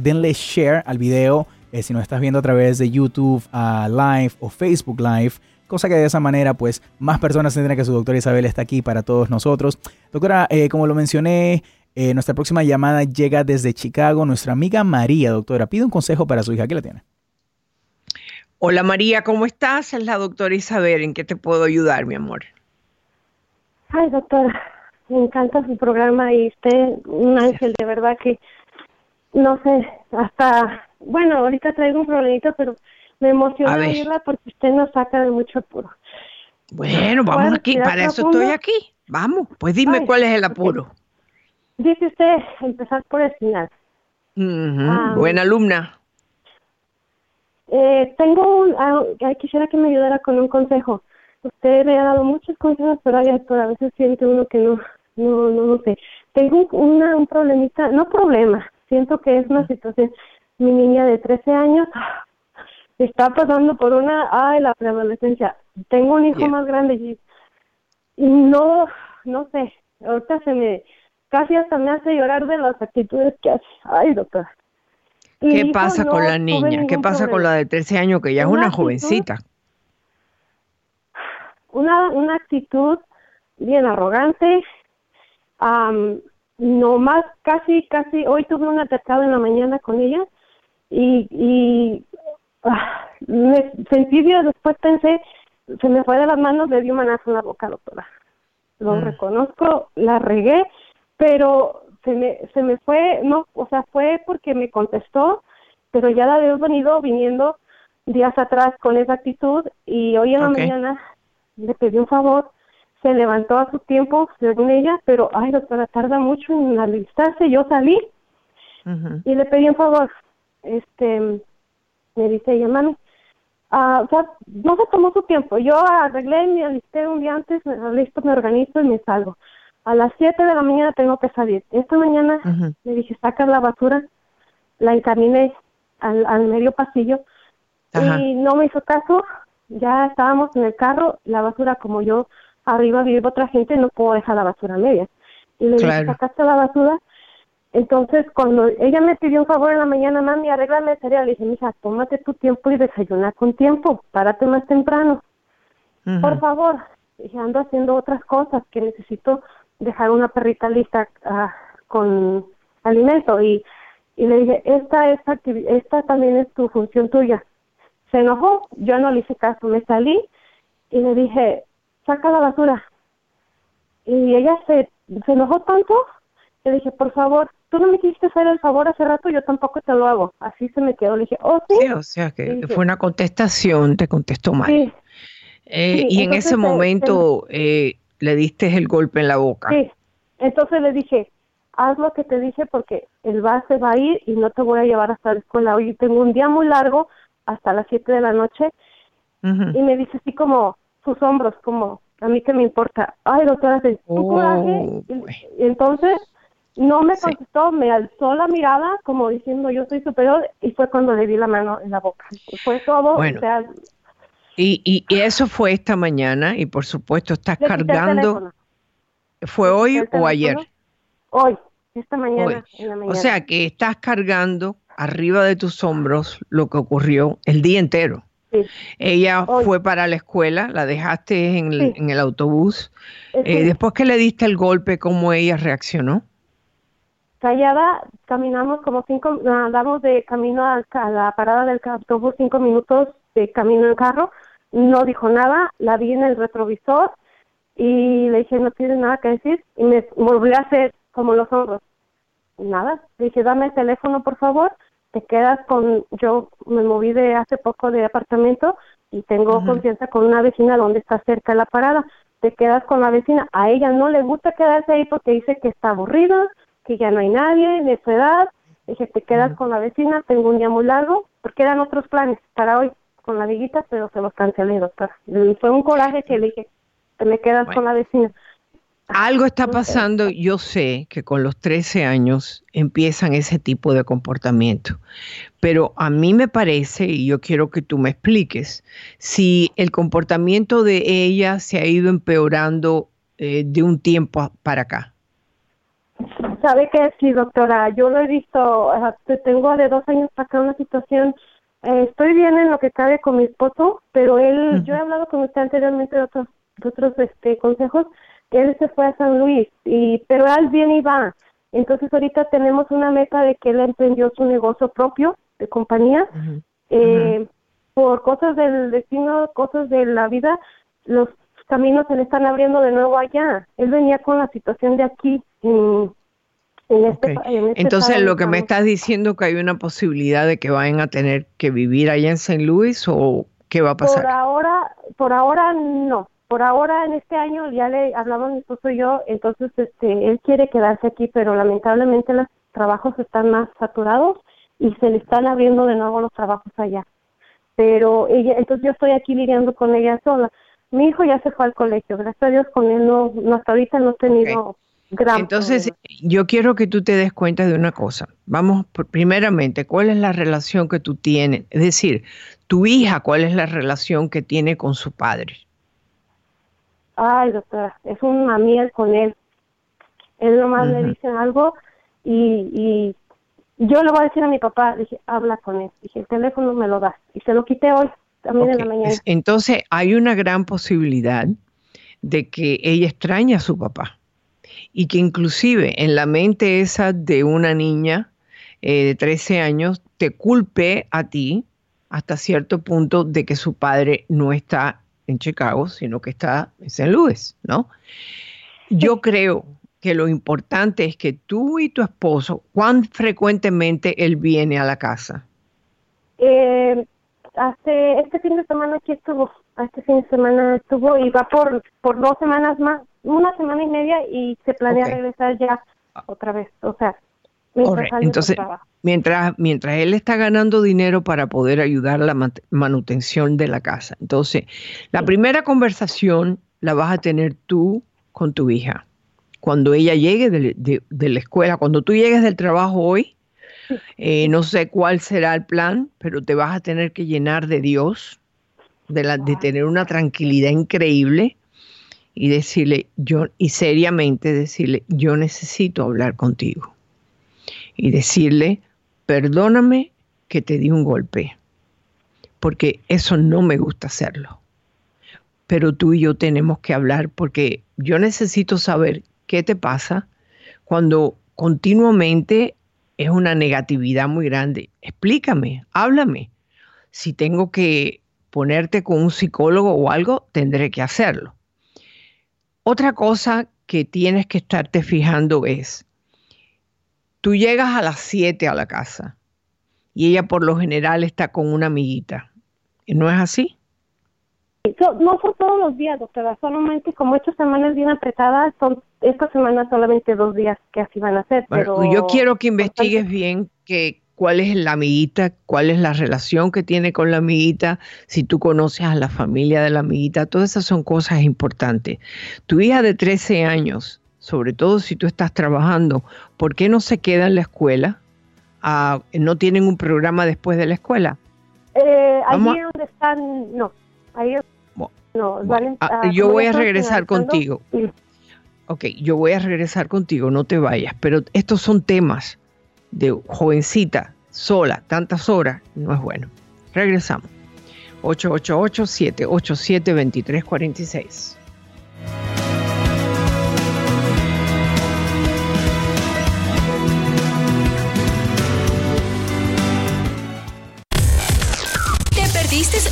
Speaker 2: denle share al video eh, si nos estás viendo a través de YouTube Live o Facebook Live. Cosa que de esa manera, pues, más personas tendrán que su doctora Isabel está aquí para todos nosotros. Doctora, eh, como lo mencioné, nuestra próxima llamada llega desde Chicago. Nuestra amiga María, doctora, pide un consejo para su hija. ¿Qué la tiene?
Speaker 3: Hola María, ¿cómo estás? Es la doctora Isabel. ¿En qué te puedo ayudar, mi amor?
Speaker 20: Ay, doctora, me encanta su programa y usted, un ángel, de verdad que, no sé, hasta bueno, ahorita traigo un problemito, pero me emociona oírla porque usted nos saca de mucho apuro.
Speaker 3: Bueno, vamos aquí, para eso estoy aquí. Vamos, pues dime cuál es el apuro.
Speaker 20: Dice usted empezar por el final.
Speaker 3: Ah, buena alumna.
Speaker 20: Eh, tengo un, ah, quisiera que me ayudara con un consejo. Usted me ha dado muchos consejos, pero a veces siente uno que no, no, no, no sé. Tengo una, un problemita, no problema, siento que es una situación mi niña de 13 años está pasando por una, ay, la preadolescencia. Tengo un hijo más grande y, no, no sé, ahorita se me, casi hasta me hace llorar de las actitudes que hace. Ay, doctora.
Speaker 3: ¿Qué pasa con la niña? ¿Qué pasa con la de 13 años que ya es una, jovencita?
Speaker 20: Una, una actitud bien arrogante, no más, casi, casi, hoy tuve un atacado en la mañana con ella y, y ah, me sentí bien, después pensé, se me fue de las manos, le di un manazo en la boca, doctora. Lo mm. reconozco, la regué, pero se me, se me fue, no, o sea, fue porque me contestó, pero ya la había venido viniendo días atrás con esa actitud y hoy en la mañana le pedí un favor, se levantó a su tiempo según ella, pero ay doctora, tarda mucho en alistarse, yo salí y le pedí un favor, este, me dice ella, mami, ah, o sea, no se tomó su tiempo. Yo arreglé, me alisté un día antes, me listo, me organizo y me salgo. A las 7 de la mañana tengo que salir. Esta mañana le dije, saca la basura, la encaminé al, al medio pasillo y no me hizo caso. Ya estábamos en el carro, la basura, como yo arriba vive otra gente, no puedo dejar la basura media. Y le dije, sacaste la basura, entonces, cuando ella me pidió un favor en la mañana, mami, arréglame el cereal, le dije, mija, tómate tu tiempo y desayuna con tiempo, párate más temprano. Por favor, dije, ando haciendo otras cosas que necesito dejar una perrita lista ah, con alimento. Y, y le dije, esta, esta, esta también es tu función tuya. Se enojó, yo no le hice caso, me salí y le dije, saca la basura. Y ella se, se enojó tanto, le dije, por favor, tú no me quisiste hacer el favor hace rato, yo tampoco te lo hago. Así se me quedó. Le dije, oh, sí.
Speaker 3: o sea que fue una contestación, te contestó mal. Sí. Eh, y en ese momento eh, le diste el golpe en la boca.
Speaker 20: Sí, entonces le dije, haz lo que te dije porque el base va a ir y no te voy a llevar hasta la escuela. Hoy tengo un día muy largo, hasta las 7 de la noche. Y me dice así como sus hombros, como, a mí que me importa. Ay, doctora, tu oh, coraje. y entonces no me contestó, me alzó la mirada como diciendo yo soy superior y fue cuando le di la mano en la boca. Fue todo.
Speaker 3: Bueno, Y, y, eso fue esta mañana y por supuesto estás cargando. ¿Fue hoy o ayer?
Speaker 20: Hoy, esta mañana,
Speaker 3: O sea que estás cargando arriba de tus hombros lo que ocurrió el día entero. Ella fue para la escuela, la dejaste en el, autobús. Eh, después que le diste el golpe, ¿cómo ella reaccionó?
Speaker 20: Callada, caminamos como cinco, andamos de camino a, la parada del autobús, cinco minutos de camino en carro. No dijo nada, la vi en el retrovisor y le dije, no tienes nada que decir. Y me volvió a hacer como los hombros. Nada, le dije, dame el teléfono, por favor te quedas con, yo me moví de hace poco de apartamento y tengo confianza con una vecina donde está cerca la parada, te quedas con la vecina, a ella no le gusta quedarse ahí porque dice que está aburrida, que ya no hay nadie de su edad, dije, te quedas con la vecina, tengo un día muy largo, porque eran otros planes para hoy con la viguita, pero se los cancelé, doctor. Y fue un coraje que le dije, te me quedas con la vecina.
Speaker 3: Algo está pasando, yo sé que con los 13 años empiezan ese tipo de comportamiento, pero a mí me parece, y yo quiero que tú me expliques, si el comportamiento de ella se ha ido empeorando eh, de un tiempo para acá.
Speaker 20: Sabe que sí, doctora, yo lo he visto, tengo de dos años para acá una situación, eh, estoy bien en lo que cabe con mi esposo, pero él, yo he hablado con usted anteriormente de otros, de otros este, consejos, él se fue a San Luis, y pero él bien y va. Entonces ahorita tenemos una meta de que él emprendió su negocio propio de compañía. Eh, por cosas del destino, cosas de la vida, los caminos se le están abriendo de nuevo allá. Él venía con la situación de aquí. En,
Speaker 3: este, este Entonces lo que me estás diciendo que hay una posibilidad de que vayan a tener que vivir allá en San Luis o qué va a pasar.
Speaker 20: Por ahora, por ahora no por ahora en este año ya le hablamos mi esposo y yo, entonces este él quiere quedarse aquí, pero lamentablemente los trabajos están más saturados y se le están abriendo de nuevo los trabajos allá. Pero ella, entonces yo estoy aquí lidiando con ella sola. Mi hijo ya se fue al colegio, gracias a Dios con él no, hasta ahorita no he tenido gran
Speaker 3: Entonces yo quiero que tú te des cuenta de una cosa. Vamos, primeramente, ¿cuál es la relación que tú tienes? Es decir, tu hija, ¿cuál es la relación que tiene con su padre?
Speaker 20: ay doctora, es una miel con él. Él nomás le dice algo y, y yo le voy a decir a mi papá, dije, habla con él. Dije, el teléfono me lo das. Y se lo quité hoy, también en la mañana.
Speaker 3: Entonces hay una gran posibilidad de que ella extraña a su papá y que inclusive en la mente esa de una niña eh, de 13 años te culpe a ti hasta cierto punto de que su padre no está en Chicago, sino que está en St. Louis, ¿no? Yo creo que lo importante es que tú y tu esposo, ¿cuán frecuentemente él viene a la casa?
Speaker 20: Eh, hace este fin de semana aquí estuvo, este fin de semana estuvo y va por, por dos semanas más, una semana y media y se planea regresar ya otra vez, o sea,
Speaker 3: entonces, mientras, mientras él está ganando dinero para poder ayudar a la manutención de la casa. Entonces, la primera conversación la vas a tener tú con tu hija. Cuando ella llegue de, la escuela, cuando tú llegues del trabajo hoy, eh, no sé cuál será el plan, pero te vas a tener que llenar de Dios, de, la, de tener una tranquilidad increíble y decirle, yo, y seriamente decirle, yo necesito hablar contigo y decirle, perdóname que te di un golpe, porque eso no me gusta hacerlo. Pero tú y yo tenemos que hablar porque yo necesito saber qué te pasa cuando continuamente es una negatividad muy grande. Explícame, háblame. Si tengo que ponerte con un psicólogo o algo, tendré que hacerlo. Otra cosa que tienes que estarte fijando es, Tú llegas a las 7 a la casa y ella por lo general está con una amiguita. ¿No es así?
Speaker 20: No son todos los días, doctora, solamente como estas semanas bien apretadas, son esta semana solamente dos días que así van a ser. pero
Speaker 3: yo quiero que investigues bien que, cuál es la amiguita, cuál es la relación que tiene con la amiguita, si tú conoces a la familia de la amiguita, todas esas son cosas importantes. Tu hija de 13 años sobre todo si tú estás trabajando, ¿por qué no se queda en la escuela? Ah, ¿No tienen un programa después de la escuela?
Speaker 20: Eh, allí donde están, no. Ahí no,
Speaker 3: ah, yo voy a regresar contigo. Ok, yo voy a regresar contigo, no te vayas, pero estos son temas de jovencita, sola, tantas horas, no es bueno. Regresamos. 888-787-2346.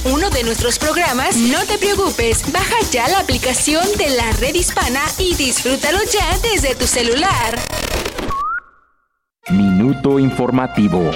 Speaker 1: uno de nuestros programas, no te preocupes, baja ya la aplicación de la red hispana y disfrútalo ya desde tu celular.
Speaker 8: Minuto informativo.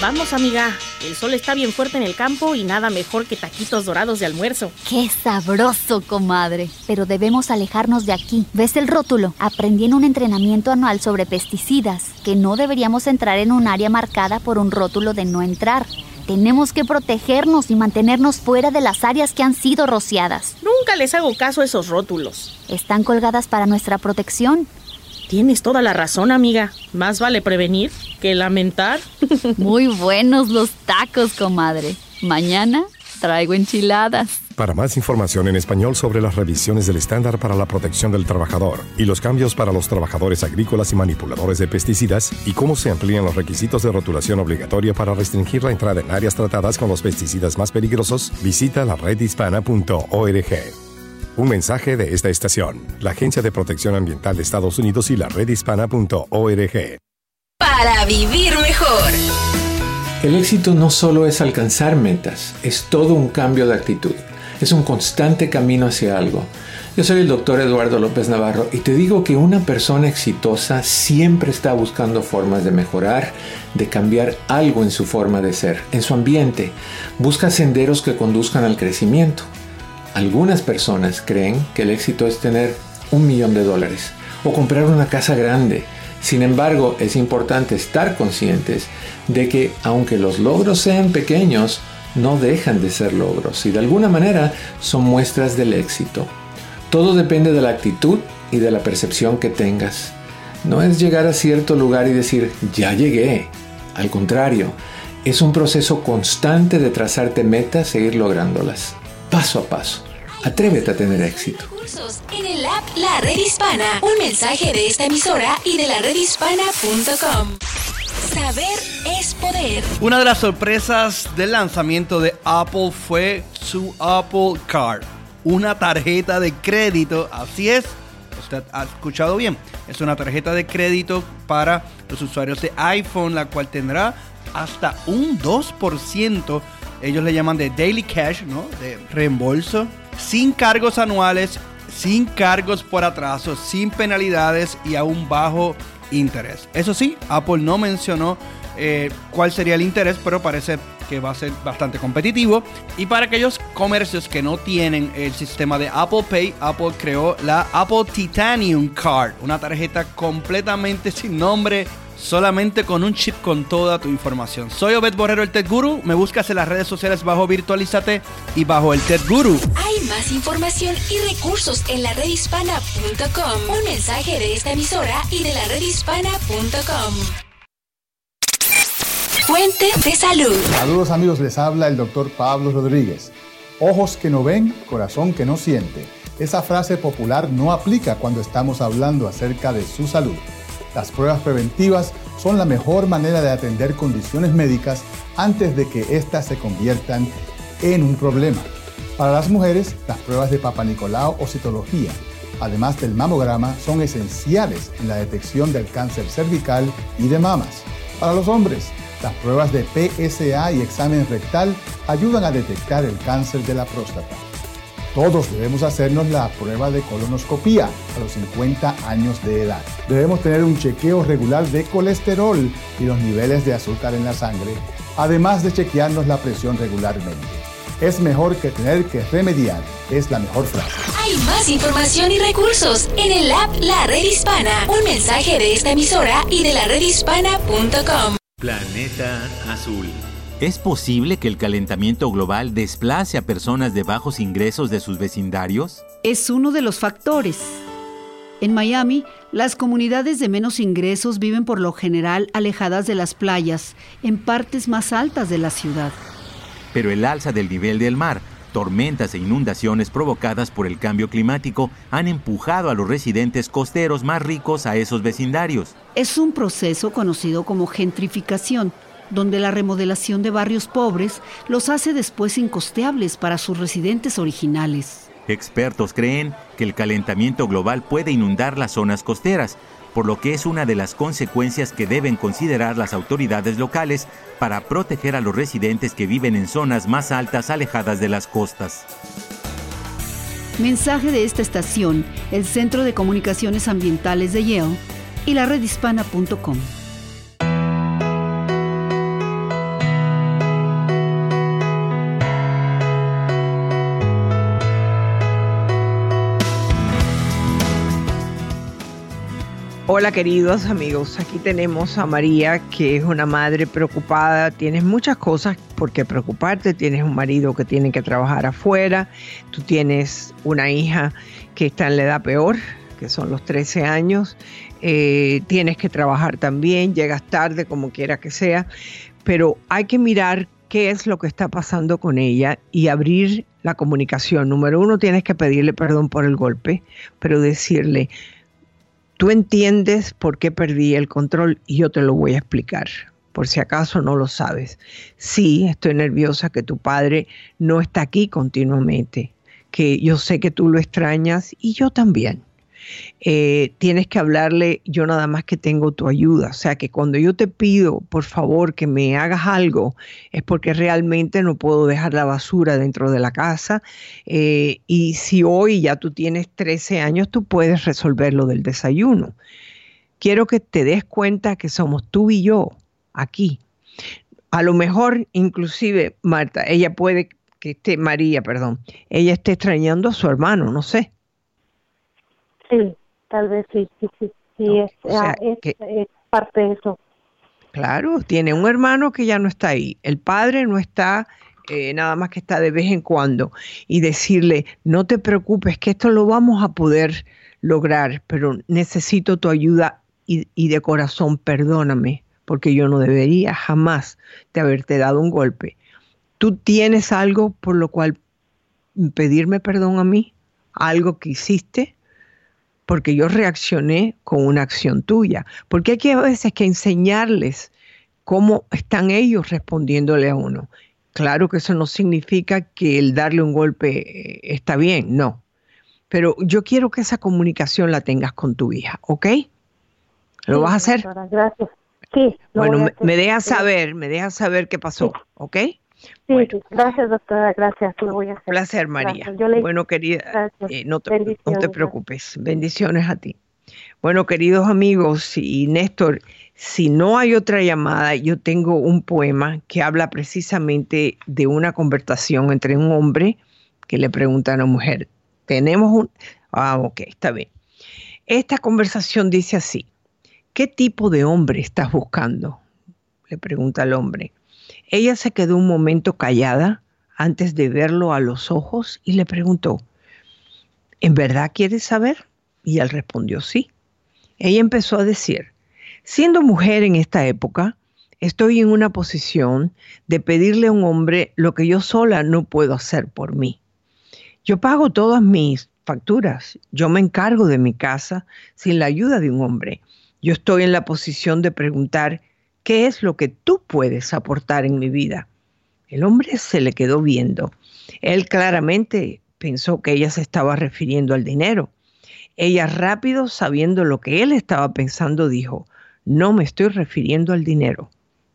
Speaker 17: Vamos, amiga. El sol está bien fuerte en el campo y nada mejor que taquitos dorados de almuerzo.
Speaker 18: ¡Qué sabroso, comadre! Pero debemos alejarnos de aquí. ¿Ves el rótulo? Aprendí en un entrenamiento anual sobre pesticidas que no deberíamos entrar en un área marcada por un rótulo de no entrar. Tenemos que protegernos y mantenernos fuera de las áreas que han sido rociadas.
Speaker 17: Nunca les hago caso a esos rótulos.
Speaker 18: Están colgadas para nuestra protección.
Speaker 17: Tienes toda la razón, amiga. Más vale prevenir que lamentar.
Speaker 18: Muy buenos los tacos, comadre. Mañana traigo enchiladas.
Speaker 19: Para más información en español sobre las revisiones del estándar para la protección del trabajador y los cambios para los trabajadores agrícolas y manipuladores de pesticidas y cómo se amplían los requisitos de rotulación obligatoria para restringir la entrada en áreas tratadas con los pesticidas más peligrosos, visita la redhispana.org. Un mensaje de esta estación, la Agencia de Protección Ambiental de Estados Unidos y la redhispana.org.
Speaker 1: Para vivir mejor.
Speaker 21: El éxito no solo es alcanzar metas, es todo un cambio de actitud. Es un constante camino hacia algo. Yo soy el doctor Eduardo López Navarro y te digo que una persona exitosa siempre está buscando formas de mejorar, de cambiar algo en su forma de ser, en su ambiente. Busca senderos que conduzcan al crecimiento. Algunas personas creen que el éxito es tener un millón de dólares o comprar una casa grande. Sin embargo, es importante estar conscientes de que aunque los logros sean pequeños, no dejan de ser logros y de alguna manera son muestras del éxito. Todo depende de la actitud y de la percepción que tengas. No es llegar a cierto lugar y decir, ya llegué. Al contrario, es un proceso constante de trazarte metas e ir lográndolas, paso a paso. Atrévete a tener éxito.
Speaker 1: En el app La Red Hispana, un mensaje de esta emisora y de la redhispana.com. Saber es poder.
Speaker 22: Una de las sorpresas del lanzamiento de Apple fue su Apple Card, una tarjeta de crédito, así es, usted ha escuchado bien, es una tarjeta de crédito para los usuarios de iPhone, la cual tendrá hasta un 2%, ellos le llaman de daily cash, ¿no? De reembolso, sin cargos anuales, sin cargos por atraso, sin penalidades y a un bajo interés. Eso sí, Apple no mencionó eh, cuál sería el interés, pero parece que va a ser bastante competitivo. Y para aquellos comercios que no tienen el sistema de Apple Pay, Apple creó la Apple Titanium Card, una tarjeta completamente sin nombre solamente con un chip con toda tu información. Soy Obed Borrero, el Tech Guru. Me buscas en las redes sociales bajo Virtualízate y bajo el Tech Guru.
Speaker 1: Hay más información y recursos en la redhispana.com. Un mensaje de esta emisora y de la redhispana.com. Fuente de salud.
Speaker 16: Saludos amigos, les habla el doctor Pablo Rodríguez. Ojos que no ven, corazón que no siente. Esa frase popular no aplica cuando estamos hablando acerca de su salud. Las pruebas preventivas son la mejor manera de atender condiciones médicas antes de que éstas se conviertan en un problema. Para las mujeres, las pruebas de Papa Nicolau o citología, además del mamograma, son esenciales en la detección del cáncer cervical y de mamas. Para los hombres, las pruebas de PSA y examen rectal ayudan a detectar el cáncer de la próstata. Todos debemos hacernos la prueba de colonoscopía a los 50 años de edad. Debemos tener un chequeo regular de colesterol y los niveles de azúcar en la sangre, además de chequearnos la presión regularmente. Es mejor que tener que remediar, es la mejor frase.
Speaker 1: Hay más información y recursos en el app La Red Hispana. Un mensaje de esta emisora y de la redhispana.com.
Speaker 8: Planeta Azul.
Speaker 9: ¿Es posible que el calentamiento global desplace a personas de bajos ingresos de sus vecindarios?
Speaker 4: Es uno de los factores. En Miami, las comunidades de menos ingresos viven por lo general alejadas de las playas, en partes más altas de la ciudad.
Speaker 9: Pero el alza del nivel del mar tormentas e inundaciones provocadas por el cambio climático han empujado a los residentes costeros más ricos a esos vecindarios.
Speaker 4: Es un proceso conocido como gentrificación, donde la remodelación de barrios pobres los hace después incosteables para sus residentes originales.
Speaker 9: Expertos creen que el calentamiento global puede inundar las zonas costeras, por lo que es una de las consecuencias que deben considerar las autoridades locales para proteger a los residentes que viven en zonas más altas alejadas de las costas.
Speaker 4: Mensaje de esta estación, el Centro de Comunicaciones Ambientales de Yale y la redhispana.com.
Speaker 3: Hola queridos amigos, aquí tenemos a María que es una madre preocupada, tienes muchas cosas por qué preocuparte, tienes un marido que tiene que trabajar afuera, tú tienes una hija que está en la edad peor, que son los 13 años, eh, tienes que trabajar también, llegas tarde como quiera que sea, pero hay que mirar qué es lo que está pasando con ella y abrir la comunicación. Número uno, tienes que pedirle perdón por el golpe, pero decirle, Tú entiendes por qué perdí el control y yo te lo voy a explicar, por si acaso no lo sabes. Sí, estoy nerviosa que tu padre no está aquí continuamente, que yo sé que tú lo extrañas y yo también. Eh, tienes que hablarle, yo nada más que tengo tu ayuda. O sea que cuando yo te pido, por favor, que me hagas algo, es porque realmente no puedo dejar la basura dentro de la casa. Eh, y si hoy ya tú tienes 13 años, tú puedes resolver lo del desayuno. Quiero que te des cuenta que somos tú y yo aquí. A lo mejor, inclusive, Marta, ella puede que esté, María, perdón, ella esté extrañando a su hermano, no sé
Speaker 20: Sí, tal vez sí, sí, sí, sí es, ah, es, parte de eso.
Speaker 3: Claro, tiene un hermano que ya no está ahí, el padre no está, eh, nada más que está de vez en cuando, y decirle, no te preocupes, que esto lo vamos a poder lograr, pero necesito tu ayuda y, y de corazón perdóname, porque yo no debería jamás de haberte dado un golpe. ¿Tú tienes algo por lo cual pedirme perdón a mí? ¿Algo que hiciste? Porque yo reaccioné con una acción tuya. Porque hay que a veces que enseñarles cómo están ellos respondiéndole a uno. Claro que eso no significa que el darle un golpe eh, está bien, no. Pero yo quiero que esa comunicación la tengas con tu hija, ¿ok? ¿Lo vas a hacer?
Speaker 20: Gracias. Sí.
Speaker 3: Bueno, me dejas saber, me dejas saber qué pasó, ¿ok?
Speaker 20: Sí, gracias doctora, gracias, lo voy a hacer.
Speaker 3: Placer María. bueno querida, eh, no, te, no te preocupes, bendiciones a ti. Bueno queridos amigos y Néstor, si no hay otra llamada, yo tengo un poema que habla precisamente de una conversación entre un hombre que le pregunta a una mujer. Tenemos un... Ah, ok, está bien. Esta conversación dice así, ¿qué tipo de hombre estás buscando? Le pregunta al hombre. Ella se quedó un momento callada antes de verlo a los ojos y le preguntó, ¿en verdad quieres saber? Y él respondió sí. Ella empezó a decir, siendo mujer en esta época, estoy en una posición de pedirle a un hombre lo que yo sola no puedo hacer por mí. Yo pago todas mis facturas, yo me encargo de mi casa sin la ayuda de un hombre. Yo estoy en la posición de preguntar, ¿Qué es lo que tú puedes aportar en mi vida? El hombre se le quedó viendo. Él claramente pensó que ella se estaba refiriendo al dinero. Ella rápido, sabiendo lo que él estaba pensando, dijo, no me estoy refiriendo al dinero.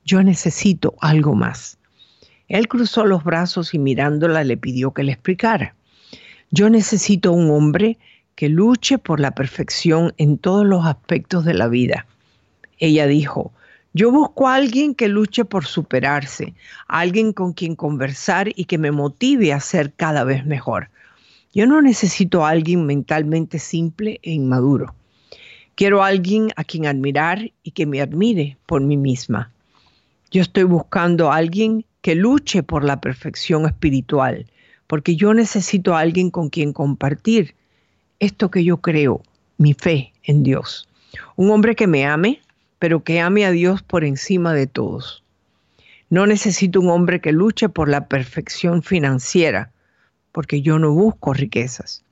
Speaker 3: Yo necesito algo más. Él cruzó los brazos y mirándola le pidió que le explicara. Yo necesito un hombre que luche por la perfección en todos los aspectos de la vida. Ella dijo, yo busco a alguien que luche por superarse, alguien con quien conversar y que me motive a ser cada vez mejor. Yo no necesito a alguien mentalmente simple e inmaduro. Quiero a alguien a quien admirar y que me admire por mí misma. Yo estoy buscando a alguien que luche por la perfección espiritual, porque yo necesito a alguien con quien compartir esto que yo creo, mi fe en Dios. Un hombre que me ame, pero que ame a Dios por encima de todos. No necesito un hombre que luche por la perfección financiera, porque yo no busco riquezas.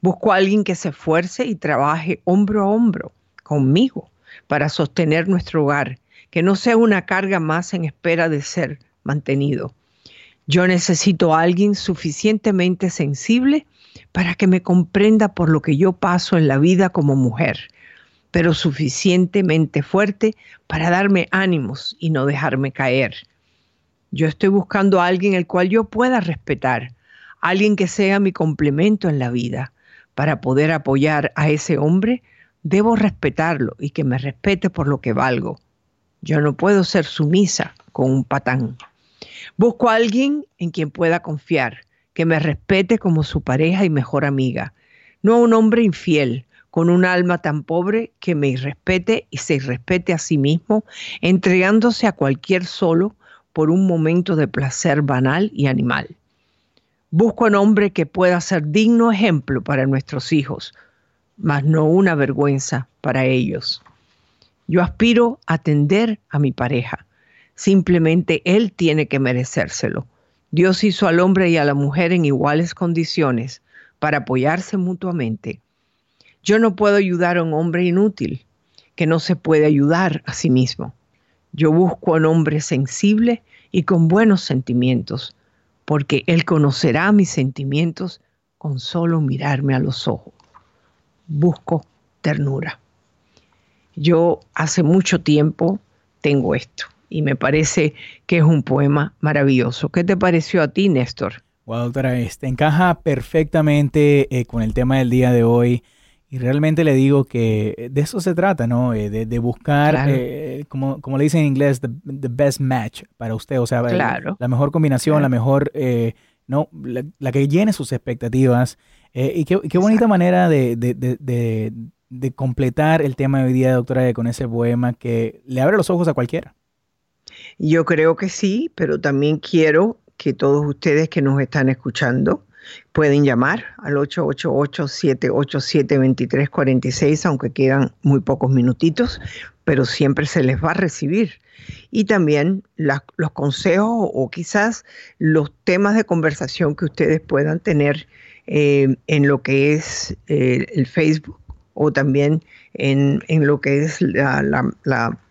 Speaker 3: Busco a alguien que se esfuerce y trabaje hombro a hombro conmigo para sostener nuestro hogar, que no sea una carga más en espera de ser mantenido. Yo necesito a alguien suficientemente sensible para que me comprenda por lo que yo paso en la vida como mujer, pero suficientemente fuerte para darme ánimos y no dejarme caer. Yo estoy buscando a alguien el cual yo pueda respetar, alguien que sea mi complemento en la vida. Para poder apoyar a ese hombre, debo respetarlo y que me respete por lo que valgo. Yo no puedo ser sumisa con un patán. Busco a alguien en quien pueda confiar, que me respete como su pareja y mejor amiga, no a un hombre infiel, con un alma tan pobre que me irrespete y se irrespete a sí mismo, entregándose a cualquier solo por un momento de placer banal y animal. Busco un hombre que pueda ser digno ejemplo para nuestros hijos, mas no una vergüenza para ellos. Yo aspiro a atender a mi pareja. Simplemente él tiene que merecérselo. Dios hizo al hombre y a la mujer en iguales condiciones para apoyarse mutuamente. Yo no puedo ayudar a un hombre inútil que no se puede ayudar a sí mismo. Yo busco a un hombre sensible y con buenos sentimientos, porque Él conocerá mis sentimientos con solo mirarme a los ojos. Busco ternura. Yo hace mucho tiempo tengo esto y me parece que es un poema maravilloso. ¿Qué te pareció a ti, Néstor?
Speaker 2: Wow, doctora, este encaja perfectamente eh, con el tema del día de hoy. Y realmente le digo que de eso se trata, ¿no? Eh, de, buscar, eh, como, como le dicen en inglés, the, best match para usted. O sea, la, mejor combinación, la mejor, eh, ¿no? La, que llene sus expectativas. y qué, bonita manera de, de, completar el tema de hoy día, doctora, con ese poema que le abre los ojos a cualquiera.
Speaker 3: Yo creo que sí, pero también quiero que todos ustedes que nos están escuchando, Pueden llamar al 888-787-2346, aunque quedan muy pocos minutitos, pero siempre se les va a recibir. Y también los consejos o quizás los temas de conversación que ustedes puedan tener eh, en lo que es eh, el Facebook o también en, lo que es la,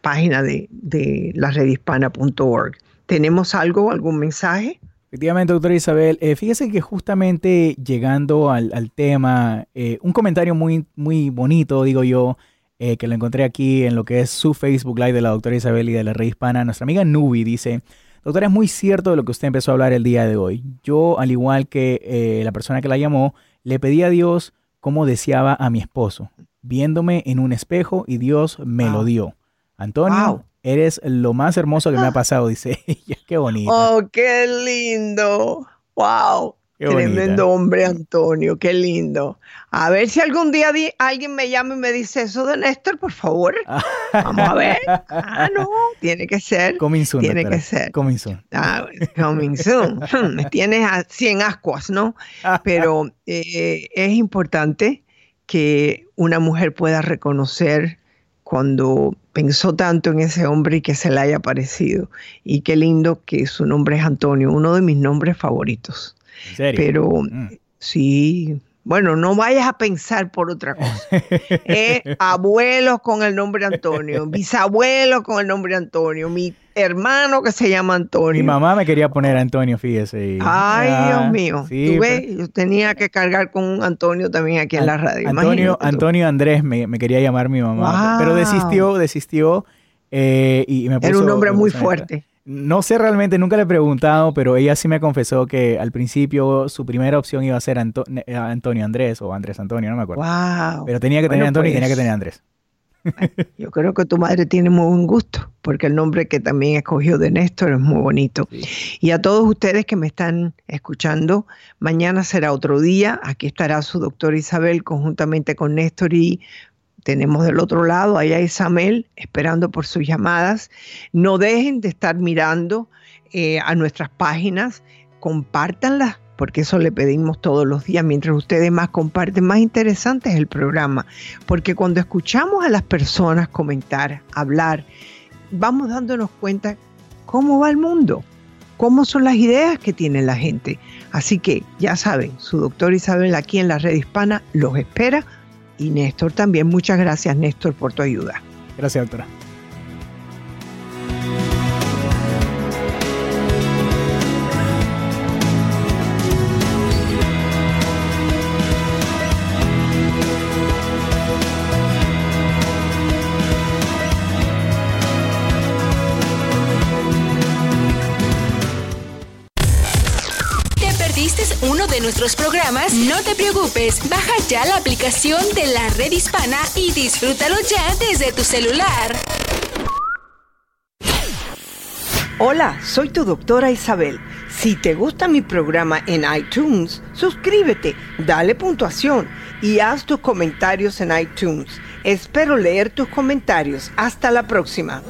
Speaker 3: página de, de la redhispana.org. ¿Tenemos algo, algún mensaje?
Speaker 2: Efectivamente, doctora Isabel. Eh, fíjese que justamente llegando al, tema, eh, un comentario muy, muy bonito, digo yo, eh, que lo encontré aquí en lo que es su Facebook Live de la doctora Isabel y de la Red Hispana. Nuestra amiga Nubi dice, doctora, es muy cierto de lo que usted empezó a hablar el día de hoy. Yo, al igual que la persona que la llamó, le pedí a Dios cómo deseaba a mi esposo, viéndome en un espejo y Dios me lo dio. Antonio, Eres lo más hermoso que me ha pasado, dice ella. Qué bonito.
Speaker 3: Oh, qué lindo. Wow. Tremendo hombre, Antonio, qué lindo. A ver si algún día alguien me llama y me dice eso de Néstor, por favor. Vamos a ver. Ah, no, tiene que ser.
Speaker 2: Coming soon,
Speaker 3: tiene que ser.
Speaker 2: Coming soon.
Speaker 3: Ah, coming soon. me tienes a 100 ascuas, ¿no? Pero eh, es importante que una mujer pueda reconocer cuando pensó tanto en ese hombre y que se le haya parecido. Y qué lindo que su nombre es Antonio, uno de mis nombres favoritos. ¿En serio? Pero mm. sí, bueno, no vayas a pensar por otra cosa. Eh, abuelos con el nombre Antonio, bisabuelos con el nombre Antonio, mi hermano que se llama Antonio.
Speaker 2: Mi mamá me quería poner Antonio, fíjese.
Speaker 3: Ay, Dios mío. ¿Tú ves? Yo tenía que cargar con un Antonio también aquí en la radio.
Speaker 2: Antonio, Antonio Andrés me, quería llamar mi mamá, pero desistió, desistió eh, y me puso...
Speaker 3: Era un nombre muy fuerte.
Speaker 2: No sé realmente, nunca le he preguntado, pero ella sí me confesó que al principio su primera opción iba a ser eh, Antonio Andrés o Andrés Antonio, no me acuerdo.
Speaker 3: Wow.
Speaker 2: Pero tenía que tener Antonio y tenía que pues, tener Andrés.
Speaker 3: Yo creo que tu madre tiene muy buen gusto, porque el nombre que también escogió de Néstor es muy bonito. Y a todos ustedes que me están escuchando, mañana será otro día. Aquí estará su doctor Isabel conjuntamente con Néstor y tenemos del otro lado allá Isabel esperando por sus llamadas. No dejen de estar mirando eh, a nuestras páginas, compártanlas porque eso le pedimos todos los días. Mientras ustedes más comparten, más interesante es el programa. Porque cuando escuchamos a las personas comentar, hablar, vamos dándonos cuenta cómo va el mundo. cómo son las ideas que tiene la gente. Así que ya saben, su doctor Isabel aquí en la red hispana los espera y Néstor también. Muchas gracias Néstor por tu ayuda.
Speaker 2: Gracias doctora.
Speaker 1: Nuestros programas, no te preocupes, baja ya la aplicación de la red hispana y disfrútalo ya desde tu celular.
Speaker 3: Hola, soy tu doctora Isabel. Si te gusta mi programa en iTunes, suscríbete, dale puntuación y haz tus comentarios en iTunes. Espero leer tus comentarios. Hasta la próxima.